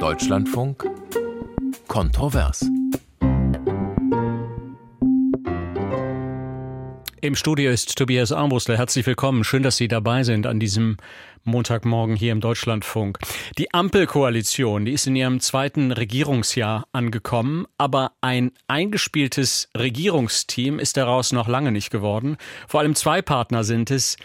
Deutschlandfunk Kontrovers. Im Studio ist Tobias Armbruster. Herzlich willkommen. Schön, dass Sie dabei sind an diesem Montagmorgen hier im Deutschlandfunk. Die Ampelkoalition, die ist in ihrem zweiten Regierungsjahr angekommen, aber ein eingespieltes Regierungsteam ist daraus noch lange nicht geworden. Vor allem zwei Partner sind es,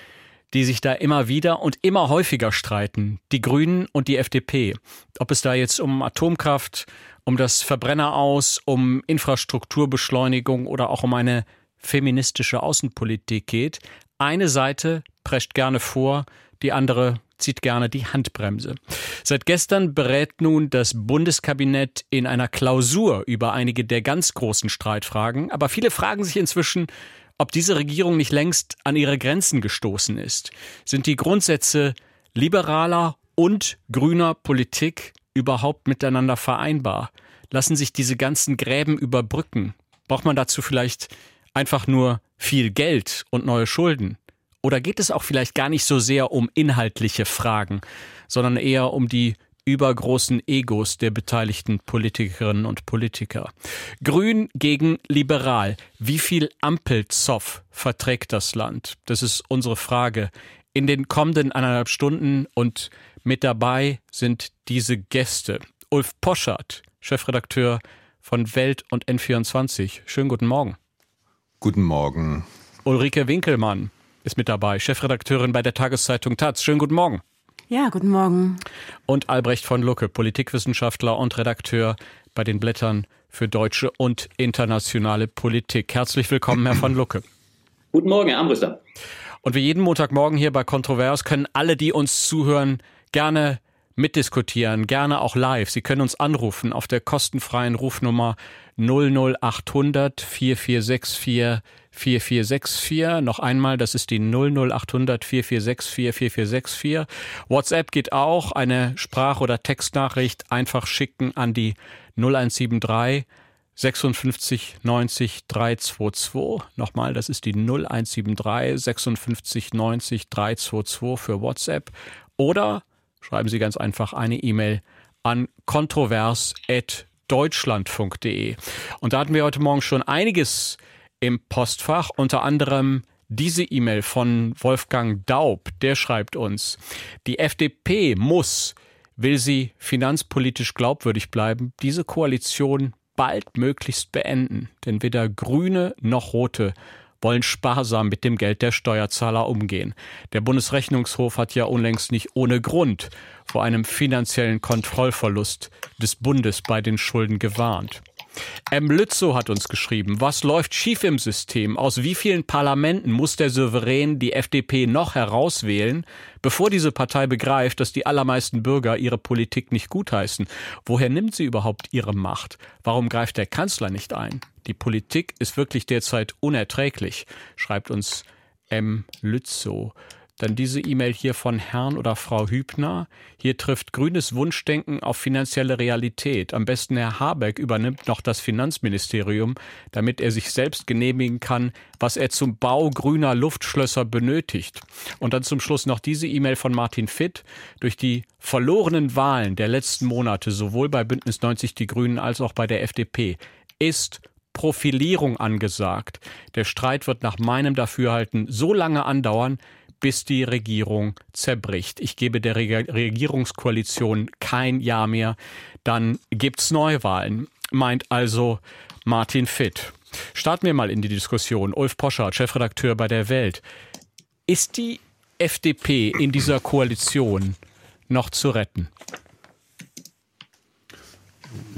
die sich da immer wieder und immer häufiger streiten. Die Grünen und die FDP. Ob es da jetzt um Atomkraft, um das Verbrenner aus, um Infrastrukturbeschleunigung oder auch um eine feministische Außenpolitik geht. Eine Seite prescht gerne vor, die andere zieht gerne die Handbremse. Seit gestern berät nun das Bundeskabinett in einer Klausur über einige der ganz großen Streitfragen, aber viele fragen sich inzwischen, ob diese Regierung nicht längst an ihre Grenzen gestoßen ist. Sind die Grundsätze liberaler und grüner Politik überhaupt miteinander vereinbar? Lassen sich diese ganzen Gräben überbrücken? Braucht man dazu vielleicht einfach nur viel Geld und neue Schulden? Oder geht es auch vielleicht gar nicht so sehr um inhaltliche Fragen, sondern eher um die übergroßen Egos der beteiligten Politikerinnen und Politiker. Grün gegen liberal. Wie viel Ampelzoff verträgt das Land? Das ist unsere Frage. In den kommenden eineinhalb Stunden und mit dabei sind diese Gäste. Ulf Poschardt, Chefredakteur von Welt und N24. Schönen guten Morgen. Guten Morgen. Ulrike Winkelmann ist mit dabei, Chefredakteurin bei der Tageszeitung Taz. Schönen guten Morgen. Ja, guten Morgen. Und Albrecht von Lucke, Politikwissenschaftler und Redakteur bei den Blättern für deutsche und internationale Politik. Herzlich willkommen, Herr von Lucke. Guten Morgen, Herr Armbruster. Und wie jeden Montagmorgen hier bei Kontrovers können alle, die uns zuhören, gerne mitdiskutieren, gerne auch live. Sie können uns anrufen auf der kostenfreien Rufnummer 00800 4464 4464. Noch einmal, das ist die 00800 4464 4464. WhatsApp geht auch. Eine Sprach- oder Textnachricht einfach schicken an die 0173 56 90 322. Nochmal, das ist die 0173 56 90 322 für WhatsApp. Oder schreiben Sie ganz einfach eine E-Mail an kontrovers.deutschlandfunk.de. Und da hatten wir heute Morgen schon einiges im Postfach, unter anderem diese E-Mail von Wolfgang Daub, der schreibt uns, die FDP muss, will sie finanzpolitisch glaubwürdig bleiben, diese Koalition baldmöglichst beenden, denn weder Grüne noch Rote wollen sparsam mit dem Geld der Steuerzahler umgehen. Der Bundesrechnungshof hat ja unlängst nicht ohne Grund vor einem finanziellen Kontrollverlust des Bundes bei den Schulden gewarnt. M. Lützow hat uns geschrieben, was läuft schief im System? Aus wie vielen Parlamenten muss der Souverän die FDP noch herauswählen, bevor diese Partei begreift, dass die allermeisten Bürger ihre Politik nicht gutheißen? Woher nimmt sie überhaupt ihre Macht? Warum greift der Kanzler nicht ein? Die Politik ist wirklich derzeit unerträglich, schreibt uns M. Lützow. Dann diese E-Mail hier von Herrn oder Frau Hübner. Hier trifft grünes Wunschdenken auf finanzielle Realität. Am besten Herr Habeck übernimmt noch das Finanzministerium, damit er sich selbst genehmigen kann, was er zum Bau grüner Luftschlösser benötigt. Und dann zum Schluss noch diese E-Mail von Martin Fitt. Durch die verlorenen Wahlen der letzten Monate, sowohl bei Bündnis 90 Die Grünen als auch bei der FDP, ist Profilierung angesagt. Der Streit wird nach meinem Dafürhalten so lange andauern, bis die Regierung zerbricht. Ich gebe der Regierungskoalition kein Jahr mehr, dann gibt's Neuwahlen, meint also Martin Fitt. Starten wir mal in die Diskussion. Ulf Poschardt, Chefredakteur bei der Welt. Ist die FDP in dieser Koalition noch zu retten?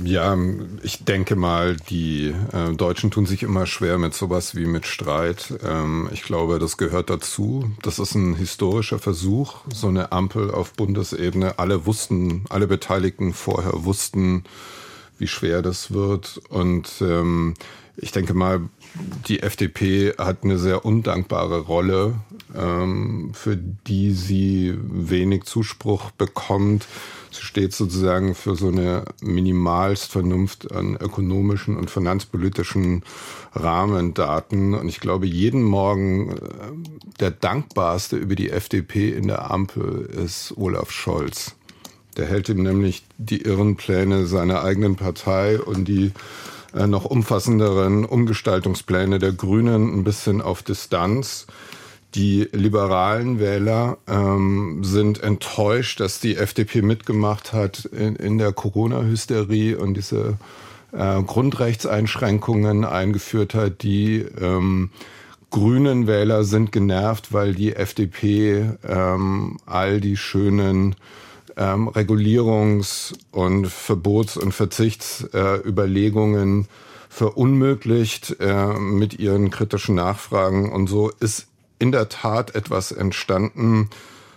Ja, ich denke mal, die äh, Deutschen tun sich immer schwer mit sowas wie mit Streit. Ähm, ich glaube, das gehört dazu. Das ist ein historischer Versuch, so eine Ampel auf Bundesebene. Alle wussten, alle Beteiligten vorher wussten, wie schwer das wird. Und ähm, ich denke mal, die FDP hat eine sehr undankbare Rolle, ähm, für die sie wenig Zuspruch bekommt. Sie steht sozusagen für so eine Minimalstvernunft an ökonomischen und finanzpolitischen Rahmendaten. Und ich glaube, jeden Morgen äh, der dankbarste über die FDP in der Ampel ist Olaf Scholz Der hält ihm nämlich die irren Pläne seiner eigenen Partei und die noch umfassenderen Umgestaltungspläne der Grünen ein bisschen auf Distanz. Die liberalen Wähler ähm, sind enttäuscht, dass die FDP mitgemacht hat in, in der Corona-Hysterie und diese äh, Grundrechtseinschränkungen eingeführt hat. Die ähm, grünen Wähler sind genervt, weil die FDP ähm, all die schönen ähm, Regulierungs- und Verbots- und Verzichtsüberlegungen äh, verunmöglicht äh, mit ihren kritischen Nachfragen. Und so ist in der Tat etwas entstanden,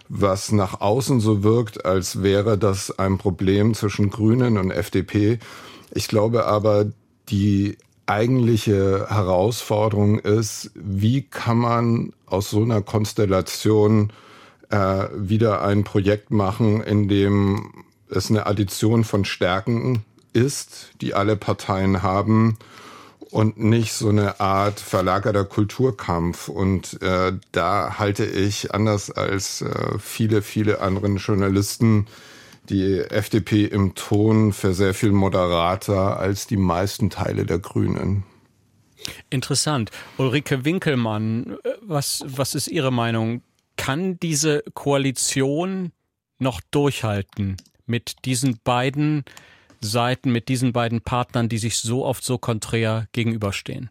was nach außen so wirkt, als wäre das ein Problem zwischen Grünen und FDP. Ich glaube aber, die eigentliche Herausforderung ist, wie kann man aus so einer Konstellation äh, wieder ein Projekt machen, in dem es eine Addition von Stärken ist, die alle Parteien haben und nicht so eine Art verlagerter Kulturkampf. Und äh, da halte ich, anders als äh, viele, viele anderen Journalisten, die FDP im Ton für sehr viel moderater als die meisten Teile der Grünen. Interessant. Ulrike Winkelmann, was, was ist Ihre Meinung? Kann diese Koalition noch durchhalten mit diesen beiden Seiten, mit diesen beiden Partnern, die sich so oft so konträr gegenüberstehen?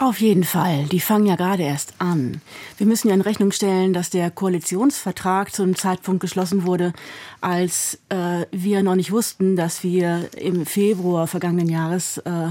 Auf jeden Fall. Die fangen ja gerade erst an. Wir müssen ja in Rechnung stellen, dass der Koalitionsvertrag zu einem Zeitpunkt geschlossen wurde, als äh, wir noch nicht wussten, dass wir im Februar vergangenen Jahres äh,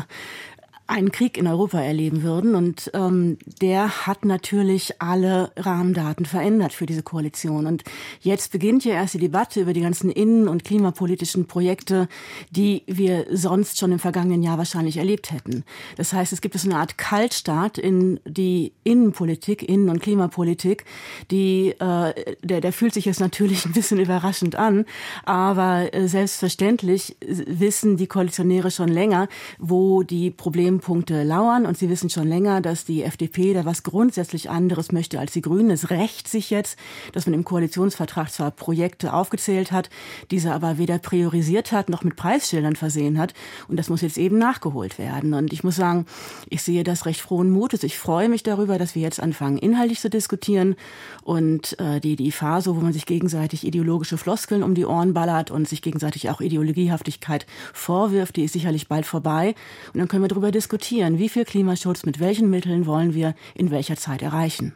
einen Krieg in Europa erleben würden. Und ähm, der hat natürlich alle Rahmendaten verändert für diese Koalition. Und jetzt beginnt ja erst die Debatte über die ganzen innen- und klimapolitischen Projekte, die wir sonst schon im vergangenen Jahr wahrscheinlich erlebt hätten. Das heißt, es gibt so eine Art Kaltstart in die Innenpolitik, Innen- und Klimapolitik, die äh, der, der fühlt sich jetzt natürlich ein bisschen überraschend an, aber äh, selbstverständlich wissen die Koalitionäre schon länger, wo die Probleme Punkte lauern und Sie wissen schon länger, dass die FDP da was grundsätzlich anderes möchte als die Grünen. Es rächt sich jetzt, dass man im Koalitionsvertrag zwar Projekte aufgezählt hat, diese aber weder priorisiert hat noch mit Preisschildern versehen hat und das muss jetzt eben nachgeholt werden. Und ich muss sagen, ich sehe das recht frohen Mutes. Ich freue mich darüber, dass wir jetzt anfangen, inhaltlich zu diskutieren und äh, die, die Phase, wo man sich gegenseitig ideologische Floskeln um die Ohren ballert und sich gegenseitig auch Ideologiehaftigkeit vorwirft, die ist sicherlich bald vorbei. Und dann können wir darüber diskutieren, diskutieren, wie viel Klimaschutz mit welchen Mitteln wollen wir in welcher Zeit erreichen.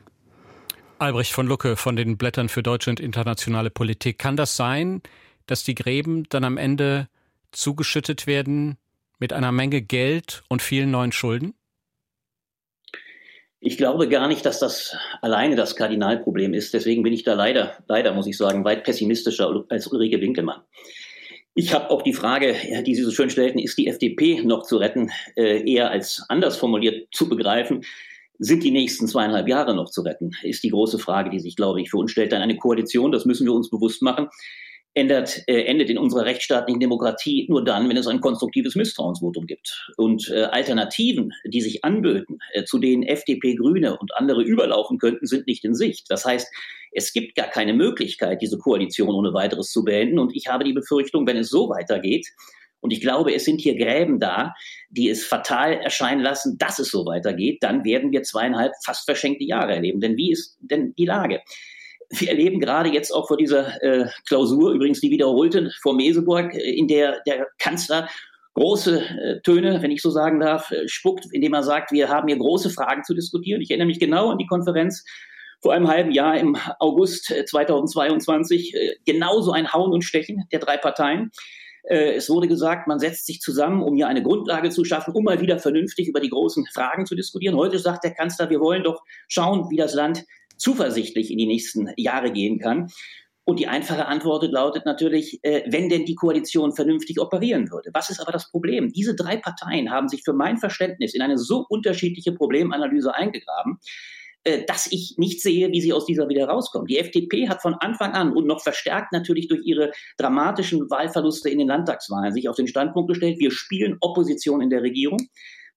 Albrecht von Lucke von den Blättern für deutsche und internationale Politik. Kann das sein, dass die Gräben dann am Ende zugeschüttet werden mit einer Menge Geld und vielen neuen Schulden? Ich glaube gar nicht, dass das alleine das Kardinalproblem ist. Deswegen bin ich da leider, leider muss ich sagen, weit pessimistischer als Ulrike Winkelmann. Ich habe auch die Frage, die Sie so schön stellten, ist die FDP noch zu retten, äh, eher als anders formuliert zu begreifen. Sind die nächsten zweieinhalb Jahre noch zu retten? Ist die große Frage, die sich, glaube ich, für uns stellt. Dann eine Koalition, das müssen wir uns bewusst machen, ändert, äh, endet in unserer rechtsstaatlichen Demokratie nur dann, wenn es ein konstruktives Misstrauensvotum gibt. Und äh, Alternativen, die sich anböten, äh, zu denen FDP, Grüne und andere überlaufen könnten, sind nicht in Sicht. Das heißt, es gibt gar keine Möglichkeit, diese Koalition ohne weiteres zu beenden. Und ich habe die Befürchtung, wenn es so weitergeht, und ich glaube, es sind hier Gräben da, die es fatal erscheinen lassen, dass es so weitergeht, dann werden wir zweieinhalb fast verschenkte Jahre erleben. Denn wie ist denn die Lage? Wir erleben gerade jetzt auch vor dieser äh, Klausur, übrigens die wiederholte vor Meseburg, äh, in der der Kanzler große äh, Töne, wenn ich so sagen darf, äh, spuckt, indem er sagt, wir haben hier große Fragen zu diskutieren. Ich erinnere mich genau an die Konferenz vor einem halben Jahr im August 2022 äh, genauso ein Hauen und Stechen der drei Parteien. Es wurde gesagt, man setzt sich zusammen, um hier eine Grundlage zu schaffen, um mal wieder vernünftig über die großen Fragen zu diskutieren. Heute sagt der Kanzler, wir wollen doch schauen, wie das Land zuversichtlich in die nächsten Jahre gehen kann. Und die einfache Antwort lautet natürlich, äh, wenn denn die Koalition vernünftig operieren würde. Was ist aber das Problem? Diese drei Parteien haben sich für mein Verständnis in eine so unterschiedliche Problemanalyse eingegraben, äh, dass ich nicht sehe, wie sie aus dieser wieder rauskommen. Die FDP hat von Anfang an und noch verstärkt natürlich durch ihre dramatischen Wahlverluste in den Landtagswahlen sich auf den Standpunkt gestellt, wir spielen Opposition in der Regierung.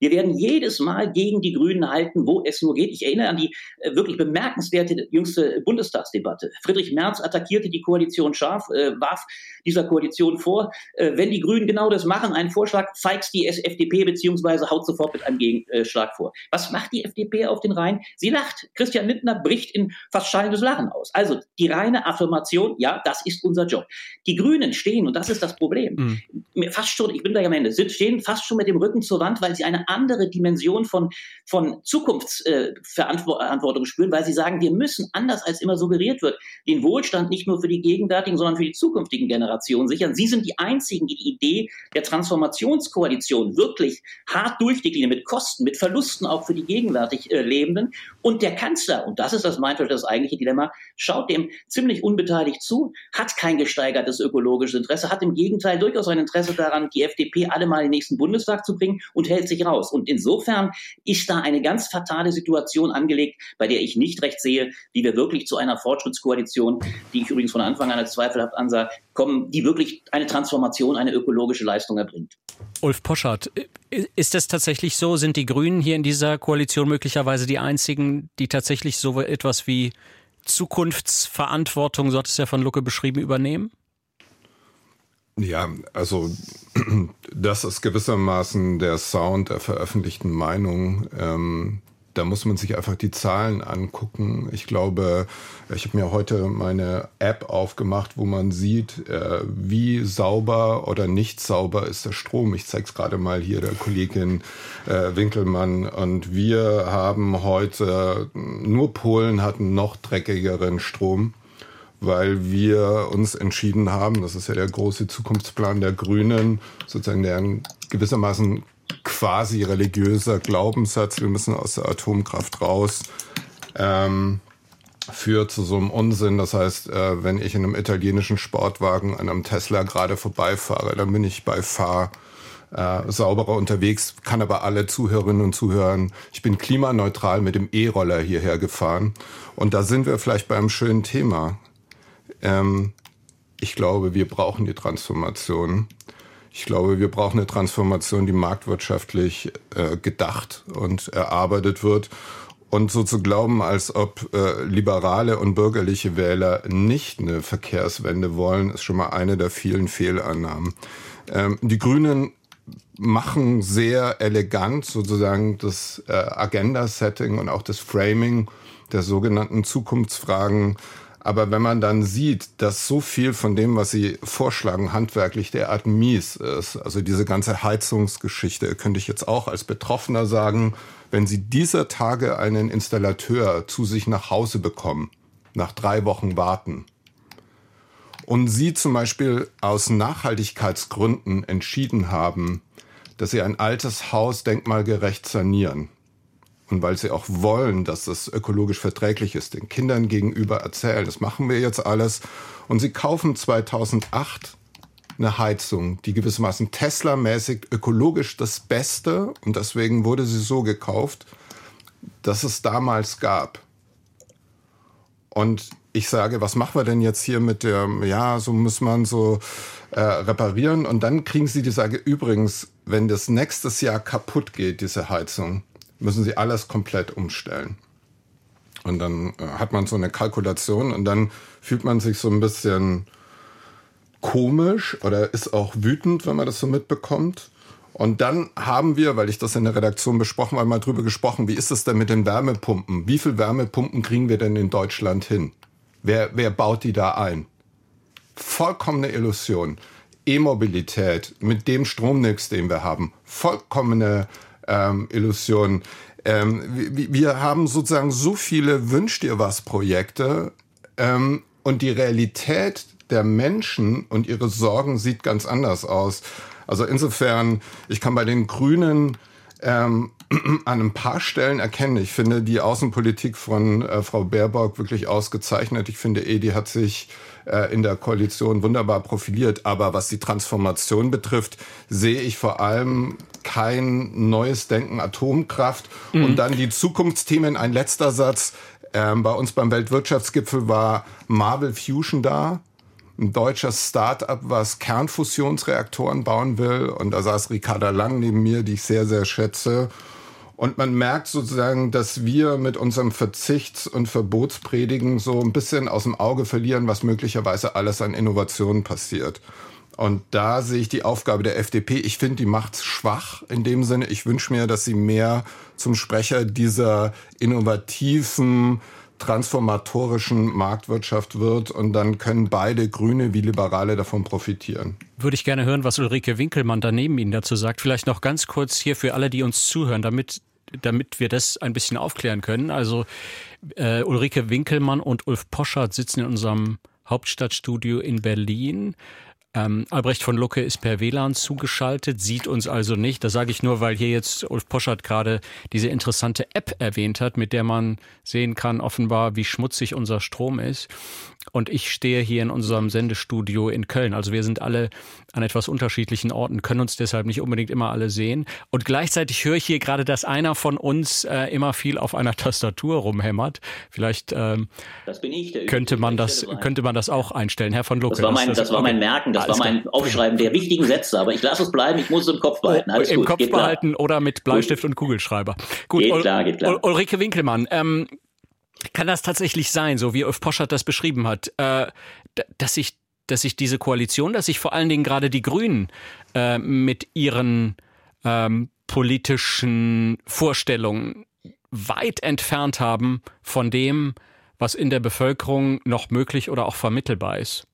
Wir werden jedes Mal gegen die Grünen halten, wo es nur geht. Ich erinnere an die äh, wirklich bemerkenswerte jüngste Bundestagsdebatte. Friedrich Merz attackierte die Koalition scharf, äh, warf dieser Koalition vor, äh, wenn die Grünen genau das machen, einen Vorschlag, feigst die FDP beziehungsweise haut sofort mit einem Gegenschlag vor. Was macht die FDP auf den Rhein? Sie lacht. Christian Lindner bricht in fast schallendes Lachen aus. Also die reine Affirmation, ja, das ist unser Job. Die Grünen stehen, und das ist das Problem, mhm. fast schon, ich bin gleich am Ende, stehen fast schon mit dem Rücken zur Wand, weil sie eine andere Dimension von, von Zukunftsverantwortung äh, spüren, weil sie sagen, wir müssen, anders als immer suggeriert wird, den Wohlstand nicht nur für die gegenwärtigen, sondern für die zukünftigen Generationen sichern. Sie sind die einzigen, die die Idee der Transformationskoalition wirklich hart durchdeklinieren, mit Kosten, mit Verlusten auch für die gegenwärtig äh, Lebenden. Und der Kanzler, und das ist das meinte das eigentliche Dilemma, schaut dem ziemlich unbeteiligt zu, hat kein gesteigertes ökologisches Interesse, hat im Gegenteil durchaus ein Interesse daran, die FDP alle mal in den nächsten Bundestag zu bringen und hält sich raus. Und insofern ist da eine ganz fatale Situation angelegt, bei der ich nicht recht sehe, wie wir wirklich zu einer Fortschrittskoalition, die ich übrigens von Anfang an als zweifelhaft ansah, kommen, die wirklich eine Transformation, eine ökologische Leistung erbringt. Ulf Poschardt, ist es tatsächlich so? Sind die Grünen hier in dieser Koalition möglicherweise die einzigen, die tatsächlich so etwas wie Zukunftsverantwortung, so hat es ja von Lucke beschrieben, übernehmen? Ja, also das ist gewissermaßen der Sound der veröffentlichten Meinung. Ähm, da muss man sich einfach die Zahlen angucken. Ich glaube, ich habe mir heute meine App aufgemacht, wo man sieht, äh, wie sauber oder nicht sauber ist der Strom. Ich zeige es gerade mal hier der Kollegin äh, Winkelmann. Und wir haben heute, nur Polen hatten noch dreckigeren Strom weil wir uns entschieden haben, das ist ja der große Zukunftsplan der Grünen, sozusagen der gewissermaßen quasi religiöser Glaubenssatz, wir müssen aus der Atomkraft raus, ähm, führt zu so einem Unsinn. Das heißt, äh, wenn ich in einem italienischen Sportwagen an einem Tesla gerade vorbeifahre, dann bin ich bei Fahr äh, sauberer unterwegs, kann aber alle Zuhörerinnen und Zuhören, ich bin klimaneutral mit dem E-Roller hierher gefahren. Und da sind wir vielleicht beim schönen Thema. Ähm, ich glaube, wir brauchen die Transformation. Ich glaube, wir brauchen eine Transformation, die marktwirtschaftlich äh, gedacht und erarbeitet wird. Und so zu glauben, als ob äh, liberale und bürgerliche Wähler nicht eine Verkehrswende wollen, ist schon mal eine der vielen Fehlannahmen. Ähm, die Grünen machen sehr elegant sozusagen das äh, Agenda-Setting und auch das Framing der sogenannten Zukunftsfragen aber wenn man dann sieht, dass so viel von dem, was sie vorschlagen, handwerklich derart mies ist, also diese ganze Heizungsgeschichte, könnte ich jetzt auch als Betroffener sagen, wenn sie dieser Tage einen Installateur zu sich nach Hause bekommen, nach drei Wochen warten, und sie zum Beispiel aus Nachhaltigkeitsgründen entschieden haben, dass sie ein altes Haus denkmalgerecht sanieren, und weil sie auch wollen, dass es ökologisch verträglich ist, den Kindern gegenüber erzählen, das machen wir jetzt alles. Und sie kaufen 2008 eine Heizung, die gewissermaßen Tesla-mäßig ökologisch das Beste, und deswegen wurde sie so gekauft, dass es damals gab. Und ich sage, was machen wir denn jetzt hier mit der, ja, so muss man so äh, reparieren. Und dann kriegen sie die Sage, übrigens, wenn das nächstes Jahr kaputt geht, diese Heizung, müssen sie alles komplett umstellen. Und dann äh, hat man so eine Kalkulation und dann fühlt man sich so ein bisschen komisch oder ist auch wütend, wenn man das so mitbekommt. Und dann haben wir, weil ich das in der Redaktion besprochen habe, mal drüber gesprochen, wie ist es denn mit den Wärmepumpen? Wie viel Wärmepumpen kriegen wir denn in Deutschland hin? Wer, wer baut die da ein? Vollkommene Illusion. E-Mobilität mit dem Stromnix, den wir haben. Vollkommene ähm, Illusion. Ähm, wir, haben sozusagen so viele Wünsch dir was Projekte ähm, und die Realität der Menschen und ihre Sorgen sieht ganz anders aus. Also insofern, ich kann bei den Grünen ähm, an ein paar Stellen erkennen. Ich finde die Außenpolitik von äh, Frau Baerbock wirklich ausgezeichnet. Ich finde, Edi hat sich äh, in der Koalition wunderbar profiliert. Aber was die Transformation betrifft, sehe ich vor allem kein neues Denken Atomkraft mhm. und dann die Zukunftsthemen. Ein letzter Satz. Ähm, bei uns beim Weltwirtschaftsgipfel war Marvel Fusion da. ein deutsches Start-up, was Kernfusionsreaktoren bauen will. Und da saß Ricarda Lang neben mir, die ich sehr, sehr schätze. Und man merkt sozusagen, dass wir mit unserem Verzichts- und Verbotspredigen so ein bisschen aus dem Auge verlieren, was möglicherweise alles an Innovationen passiert. Und da sehe ich die Aufgabe der FDP. Ich finde, die macht's schwach in dem Sinne. Ich wünsche mir, dass sie mehr zum Sprecher dieser innovativen, transformatorischen Marktwirtschaft wird und dann können beide Grüne wie Liberale davon profitieren. Würde ich gerne hören, was Ulrike Winkelmann daneben Ihnen dazu sagt. Vielleicht noch ganz kurz hier für alle, die uns zuhören, damit damit wir das ein bisschen aufklären können. Also äh, Ulrike Winkelmann und Ulf Poschardt sitzen in unserem Hauptstadtstudio in Berlin. Ähm, Albrecht von Lucke ist per WLAN zugeschaltet, sieht uns also nicht. Das sage ich nur, weil hier jetzt Ulf Poschert gerade diese interessante App erwähnt hat, mit der man sehen kann, offenbar, wie schmutzig unser Strom ist. Und ich stehe hier in unserem Sendestudio in Köln. Also wir sind alle an etwas unterschiedlichen Orten, können uns deshalb nicht unbedingt immer alle sehen. Und gleichzeitig höre ich hier gerade, dass einer von uns äh, immer viel auf einer Tastatur rumhämmert. Vielleicht ähm, könnte man das könnte man das auch einstellen, Herr von Lucke. Das war mein, das, das war mein Merken, das war mein Aufschreiben der wichtigen Sätze. Aber ich lasse es bleiben. Ich muss es im Kopf behalten. Alles Im gut, Kopf behalten klar. oder mit Bleistift gut. und Kugelschreiber. Gut, geht klar, geht klar. Ulrike Winkelmann. Ähm, kann das tatsächlich sein, so wie Ulf Poschert das beschrieben hat, äh, dass sich dass sich diese Koalition, dass sich vor allen Dingen gerade die Grünen äh, mit ihren ähm, politischen Vorstellungen weit entfernt haben von dem, was in der Bevölkerung noch möglich oder auch vermittelbar ist?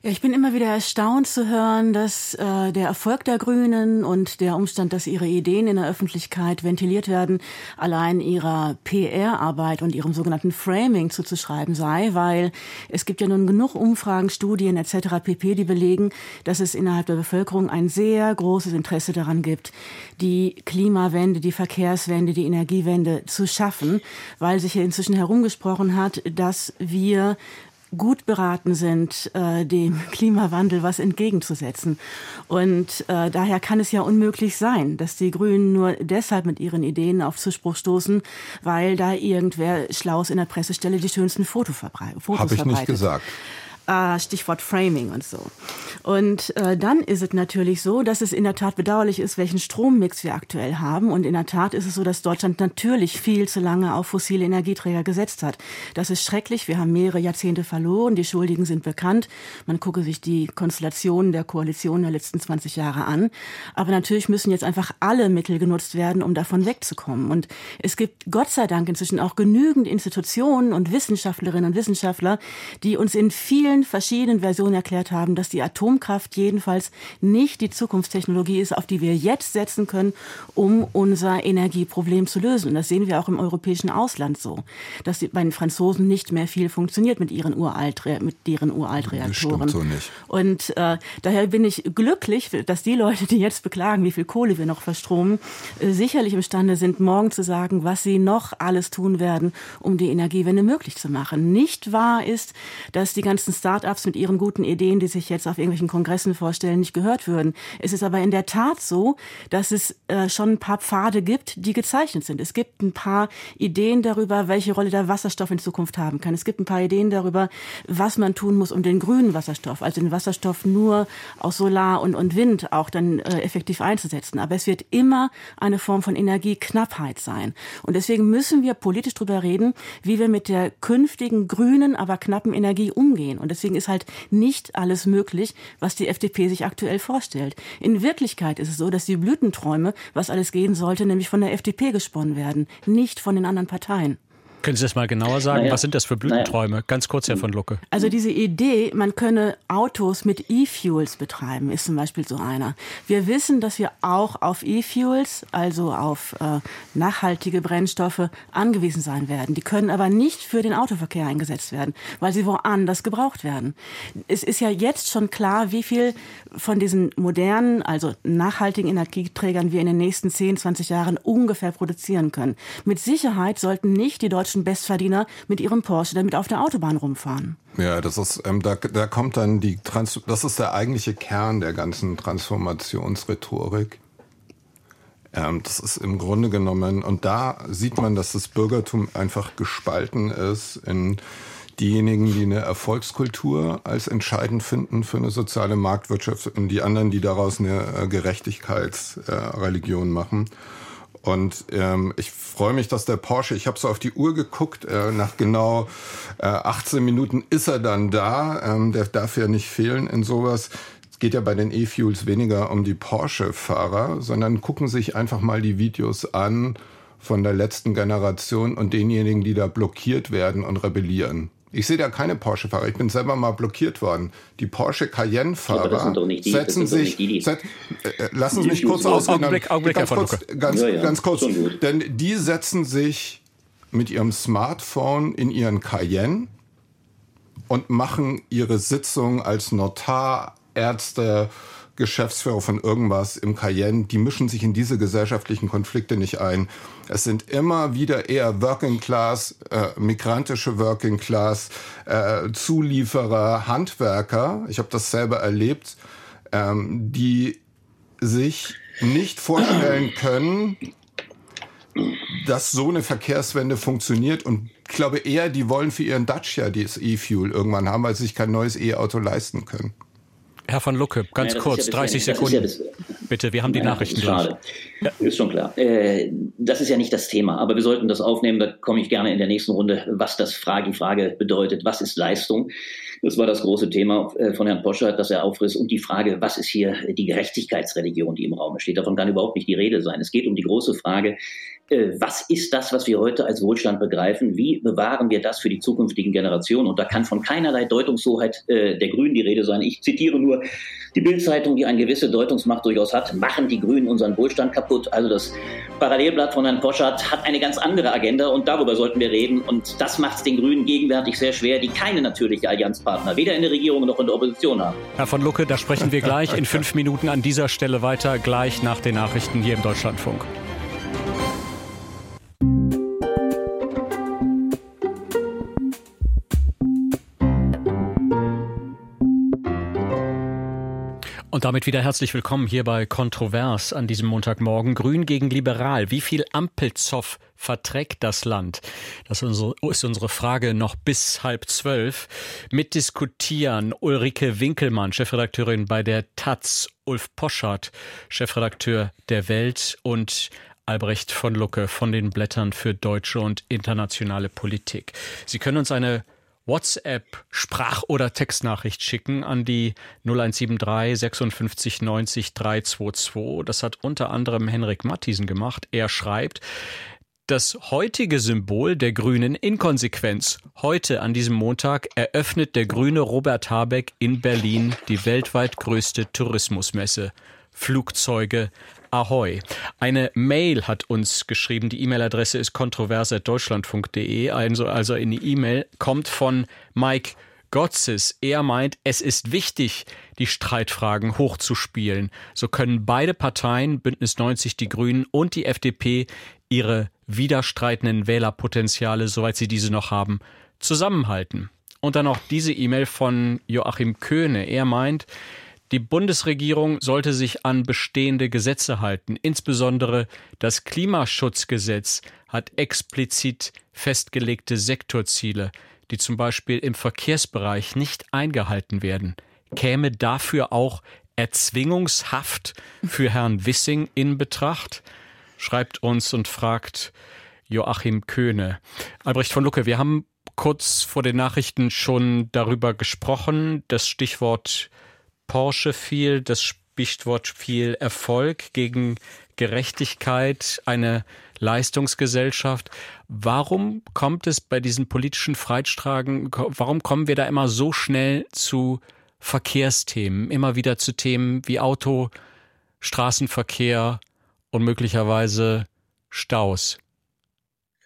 Ja, ich bin immer wieder erstaunt zu hören, dass äh, der Erfolg der Grünen und der Umstand, dass ihre Ideen in der Öffentlichkeit ventiliert werden, allein ihrer PR-Arbeit und ihrem sogenannten Framing zuzuschreiben sei, weil es gibt ja nun genug Umfragen, Studien etc. pp, die belegen, dass es innerhalb der Bevölkerung ein sehr großes Interesse daran gibt, die Klimawende, die Verkehrswende, die Energiewende zu schaffen, weil sich hier inzwischen herumgesprochen hat, dass wir gut beraten sind, äh, dem Klimawandel was entgegenzusetzen. Und äh, daher kann es ja unmöglich sein, dass die Grünen nur deshalb mit ihren Ideen auf Zuspruch stoßen, weil da irgendwer Schlaus in der Pressestelle die schönsten Foto verbrei Fotos Hab ich nicht gesagt. Äh, Stichwort Framing und so. Und äh, dann ist es natürlich so, dass es in der Tat bedauerlich ist, welchen Strommix wir aktuell haben. Und in der Tat ist es so, dass Deutschland natürlich viel zu lange auf fossile Energieträger gesetzt hat. Das ist schrecklich. Wir haben mehrere Jahrzehnte verloren. Die Schuldigen sind bekannt. Man gucke sich die Konstellationen der Koalition der letzten 20 Jahre an. Aber natürlich müssen jetzt einfach alle Mittel genutzt werden, um davon wegzukommen. Und es gibt Gott sei Dank inzwischen auch genügend Institutionen und Wissenschaftlerinnen und Wissenschaftler, die uns in vielen vielen verschiedenen Versionen erklärt haben, dass die Atomkraft jedenfalls nicht die Zukunftstechnologie ist, auf die wir jetzt setzen können, um unser Energieproblem zu lösen. Und das sehen wir auch im europäischen Ausland so, dass bei den Franzosen nicht mehr viel funktioniert mit ihren Uralt mit deren Uraltreaktoren. Das so nicht. Und äh, daher bin ich glücklich, dass die Leute, die jetzt beklagen, wie viel Kohle wir noch verstromen, äh, sicherlich imstande sind, morgen zu sagen, was sie noch alles tun werden, um die Energiewende möglich zu machen. Nicht wahr ist, dass die ganzen Start Start-ups mit ihren guten Ideen, die sich jetzt auf irgendwelchen Kongressen vorstellen, nicht gehört würden. Es ist aber in der Tat so, dass es äh, schon ein paar Pfade gibt, die gezeichnet sind. Es gibt ein paar Ideen darüber, welche Rolle der Wasserstoff in Zukunft haben kann. Es gibt ein paar Ideen darüber, was man tun muss, um den grünen Wasserstoff, also den Wasserstoff nur aus Solar und, und Wind auch dann äh, effektiv einzusetzen. Aber es wird immer eine Form von Energieknappheit sein. Und deswegen müssen wir politisch darüber reden, wie wir mit der künftigen grünen, aber knappen Energie umgehen. Und deswegen ist halt nicht alles möglich, was die FDP sich aktuell vorstellt. In Wirklichkeit ist es so, dass die Blütenträume, was alles gehen sollte, nämlich von der FDP gesponnen werden, nicht von den anderen Parteien. Können Sie das mal genauer sagen? Naja. Was sind das für Blütenträume? Naja. Ganz kurz, Herr von Lucke. Also diese Idee, man könne Autos mit E-Fuels betreiben, ist zum Beispiel so einer. Wir wissen, dass wir auch auf E-Fuels, also auf äh, nachhaltige Brennstoffe, angewiesen sein werden. Die können aber nicht für den Autoverkehr eingesetzt werden, weil sie woanders gebraucht werden. Es ist ja jetzt schon klar, wie viel von diesen modernen, also nachhaltigen Energieträgern wir in den nächsten 10, 20 Jahren ungefähr produzieren können. Mit Sicherheit sollten nicht die deutschen deutschen Bestverdiener mit ihrem Porsche damit auf der Autobahn rumfahren. Ja, das ist, ähm, da, da kommt dann die Trans das ist der eigentliche Kern der ganzen Transformationsrhetorik. Ähm, das ist im Grunde genommen, und da sieht man, dass das Bürgertum einfach gespalten ist in diejenigen, die eine Erfolgskultur als entscheidend finden für eine soziale Marktwirtschaft und die anderen, die daraus eine äh, Gerechtigkeitsreligion machen. Und ähm, ich freue mich, dass der Porsche, ich habe so auf die Uhr geguckt, äh, nach genau äh, 18 Minuten ist er dann da. Ähm, der darf ja nicht fehlen in sowas. Es geht ja bei den E-Fuels weniger um die Porsche-Fahrer, sondern gucken sich einfach mal die Videos an von der letzten Generation und denjenigen, die da blockiert werden und rebellieren. Ich sehe da keine Porsche-Fahrer. Ich bin selber mal blockiert worden. Die Porsche Cayenne-Fahrer setzen sich. Die, die set, äh, lassen Sie mich kurz ausreden. Augenblick, Augenblick, ganz, kurz, ganz, ja, ja. ganz kurz. Denn die setzen sich mit ihrem Smartphone in ihren Cayenne und machen ihre Sitzung als Notar, Ärzte, Geschäftsführer von irgendwas im Cayenne, die mischen sich in diese gesellschaftlichen Konflikte nicht ein. Es sind immer wieder eher Working Class, äh, migrantische Working Class, äh, Zulieferer, Handwerker, ich habe das selber erlebt, ähm, die sich nicht vorstellen können, dass so eine Verkehrswende funktioniert und ich glaube eher, die wollen für ihren Dacia dieses E-Fuel irgendwann haben, weil sie sich kein neues E-Auto leisten können. Herr von Lucke, ganz ja, kurz, ja 30 Sekunden. Ja das, Bitte, wir haben die Nachrichten gleich. Ja. Ist schon klar. Äh, das ist ja nicht das Thema, aber wir sollten das aufnehmen. Da komme ich gerne in der nächsten Runde, was das Frage, die Frage bedeutet. Was ist Leistung? Das war das große Thema äh, von Herrn Poschert, das er aufriss. Und die Frage, was ist hier die Gerechtigkeitsreligion, die im Raum steht? Davon kann überhaupt nicht die Rede sein. Es geht um die große Frage, äh, was ist das, was wir heute als Wohlstand begreifen? Wie bewahren wir das für die zukünftigen Generationen? Und da kann von keinerlei Deutungshoheit äh, der Grünen die Rede sein. Ich zitiere nur die Bildzeitung, die eine gewisse Deutungsmacht durchaus hat. Machen die Grünen unseren Wohlstand kaputt? Also das Parallelblatt von Herrn Poschardt hat eine ganz andere Agenda und darüber sollten wir reden. Und das macht es den Grünen gegenwärtig sehr schwer, die keine natürliche Allianzpartner weder in der Regierung noch in der Opposition haben. Herr von Lucke, da sprechen wir gleich in fünf Minuten an dieser Stelle weiter, gleich nach den Nachrichten hier im Deutschlandfunk. Und damit wieder herzlich willkommen hier bei Kontrovers an diesem Montagmorgen. Grün gegen Liberal. Wie viel Ampelzoff verträgt das Land? Das ist unsere Frage noch bis halb zwölf. Mitdiskutieren Ulrike Winkelmann, Chefredakteurin bei der Taz, Ulf Poschardt, Chefredakteur der Welt und Albrecht von Lucke von den Blättern für deutsche und internationale Politik. Sie können uns eine WhatsApp Sprach- oder Textnachricht schicken an die 0173 56 90 322. Das hat unter anderem Henrik Mattisen gemacht. Er schreibt, das heutige Symbol der grünen Inkonsequenz. Heute an diesem Montag eröffnet der grüne Robert Habeck in Berlin die weltweit größte Tourismusmesse. Flugzeuge Ahoi. Eine Mail hat uns geschrieben. Die E-Mail-Adresse ist kontroverse.deutschlandfunk.de. Also, also in die E-Mail kommt von Mike Gotzes. Er meint, es ist wichtig, die Streitfragen hochzuspielen. So können beide Parteien, Bündnis 90, die Grünen und die FDP, ihre widerstreitenden Wählerpotenziale, soweit sie diese noch haben, zusammenhalten. Und dann noch diese E-Mail von Joachim Köhne. Er meint, die Bundesregierung sollte sich an bestehende Gesetze halten. Insbesondere das Klimaschutzgesetz hat explizit festgelegte Sektorziele, die zum Beispiel im Verkehrsbereich nicht eingehalten werden. Käme dafür auch Erzwingungshaft für Herrn Wissing in Betracht? Schreibt uns und fragt Joachim Köhne. Albrecht von Lucke, wir haben kurz vor den Nachrichten schon darüber gesprochen. Das Stichwort Porsche viel, das Stichwort viel Erfolg gegen Gerechtigkeit, eine Leistungsgesellschaft. Warum kommt es bei diesen politischen Freitstragen, warum kommen wir da immer so schnell zu Verkehrsthemen, immer wieder zu Themen wie Auto, Straßenverkehr und möglicherweise Staus?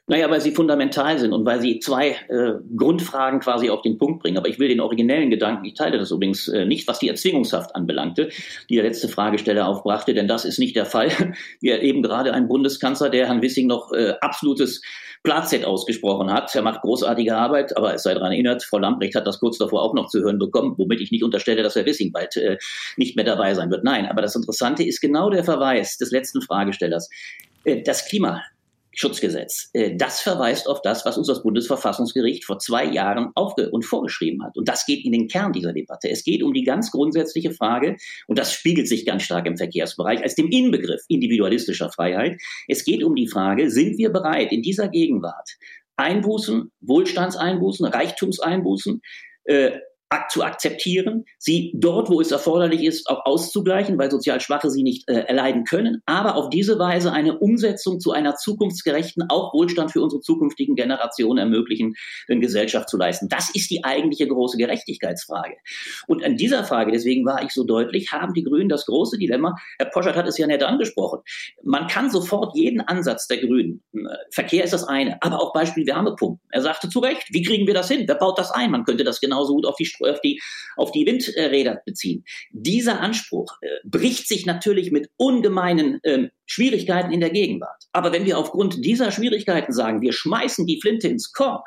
Naja, weil sie fundamental sind und weil sie zwei äh, Grundfragen quasi auf den Punkt bringen. Aber ich will den originellen Gedanken, ich teile das übrigens äh, nicht, was die Erzwingungshaft anbelangte, die der letzte Fragesteller aufbrachte, denn das ist nicht der Fall. Wir eben gerade einen Bundeskanzler, der Herrn Wissing noch äh, absolutes Platzett ausgesprochen hat. Er macht großartige Arbeit, aber es sei daran erinnert, Frau Lambrecht hat das kurz davor auch noch zu hören bekommen, womit ich nicht unterstelle, dass Herr Wissing bald äh, nicht mehr dabei sein wird. Nein, aber das Interessante ist genau der Verweis des letzten Fragestellers. Äh, das Klima Schutzgesetz, äh, das verweist auf das, was uns das Bundesverfassungsgericht vor zwei Jahren aufge und vorgeschrieben hat. Und das geht in den Kern dieser Debatte. Es geht um die ganz grundsätzliche Frage, und das spiegelt sich ganz stark im Verkehrsbereich als dem Inbegriff individualistischer Freiheit. Es geht um die Frage, sind wir bereit, in dieser Gegenwart Einbußen, Wohlstandseinbußen, Reichtumseinbußen, äh, zu akzeptieren, sie dort, wo es erforderlich ist, auch auszugleichen, weil sozial Schwache sie nicht äh, erleiden können, aber auf diese Weise eine Umsetzung zu einer zukunftsgerechten, auch Wohlstand für unsere zukünftigen Generationen ermöglichen, in Gesellschaft zu leisten. Das ist die eigentliche große Gerechtigkeitsfrage. Und an dieser Frage, deswegen war ich so deutlich, haben die Grünen das große Dilemma, Herr Poschert hat es ja nett angesprochen, man kann sofort jeden Ansatz der Grünen, äh, Verkehr ist das eine, aber auch Beispiel Wärmepumpen. Er sagte zu Recht, wie kriegen wir das hin? Wer baut das ein? Man könnte das genauso gut auf die auf die, auf die Windräder beziehen. Dieser Anspruch äh, bricht sich natürlich mit ungemeinen äh, Schwierigkeiten in der Gegenwart. Aber wenn wir aufgrund dieser Schwierigkeiten sagen, wir schmeißen die Flinte ins Korn,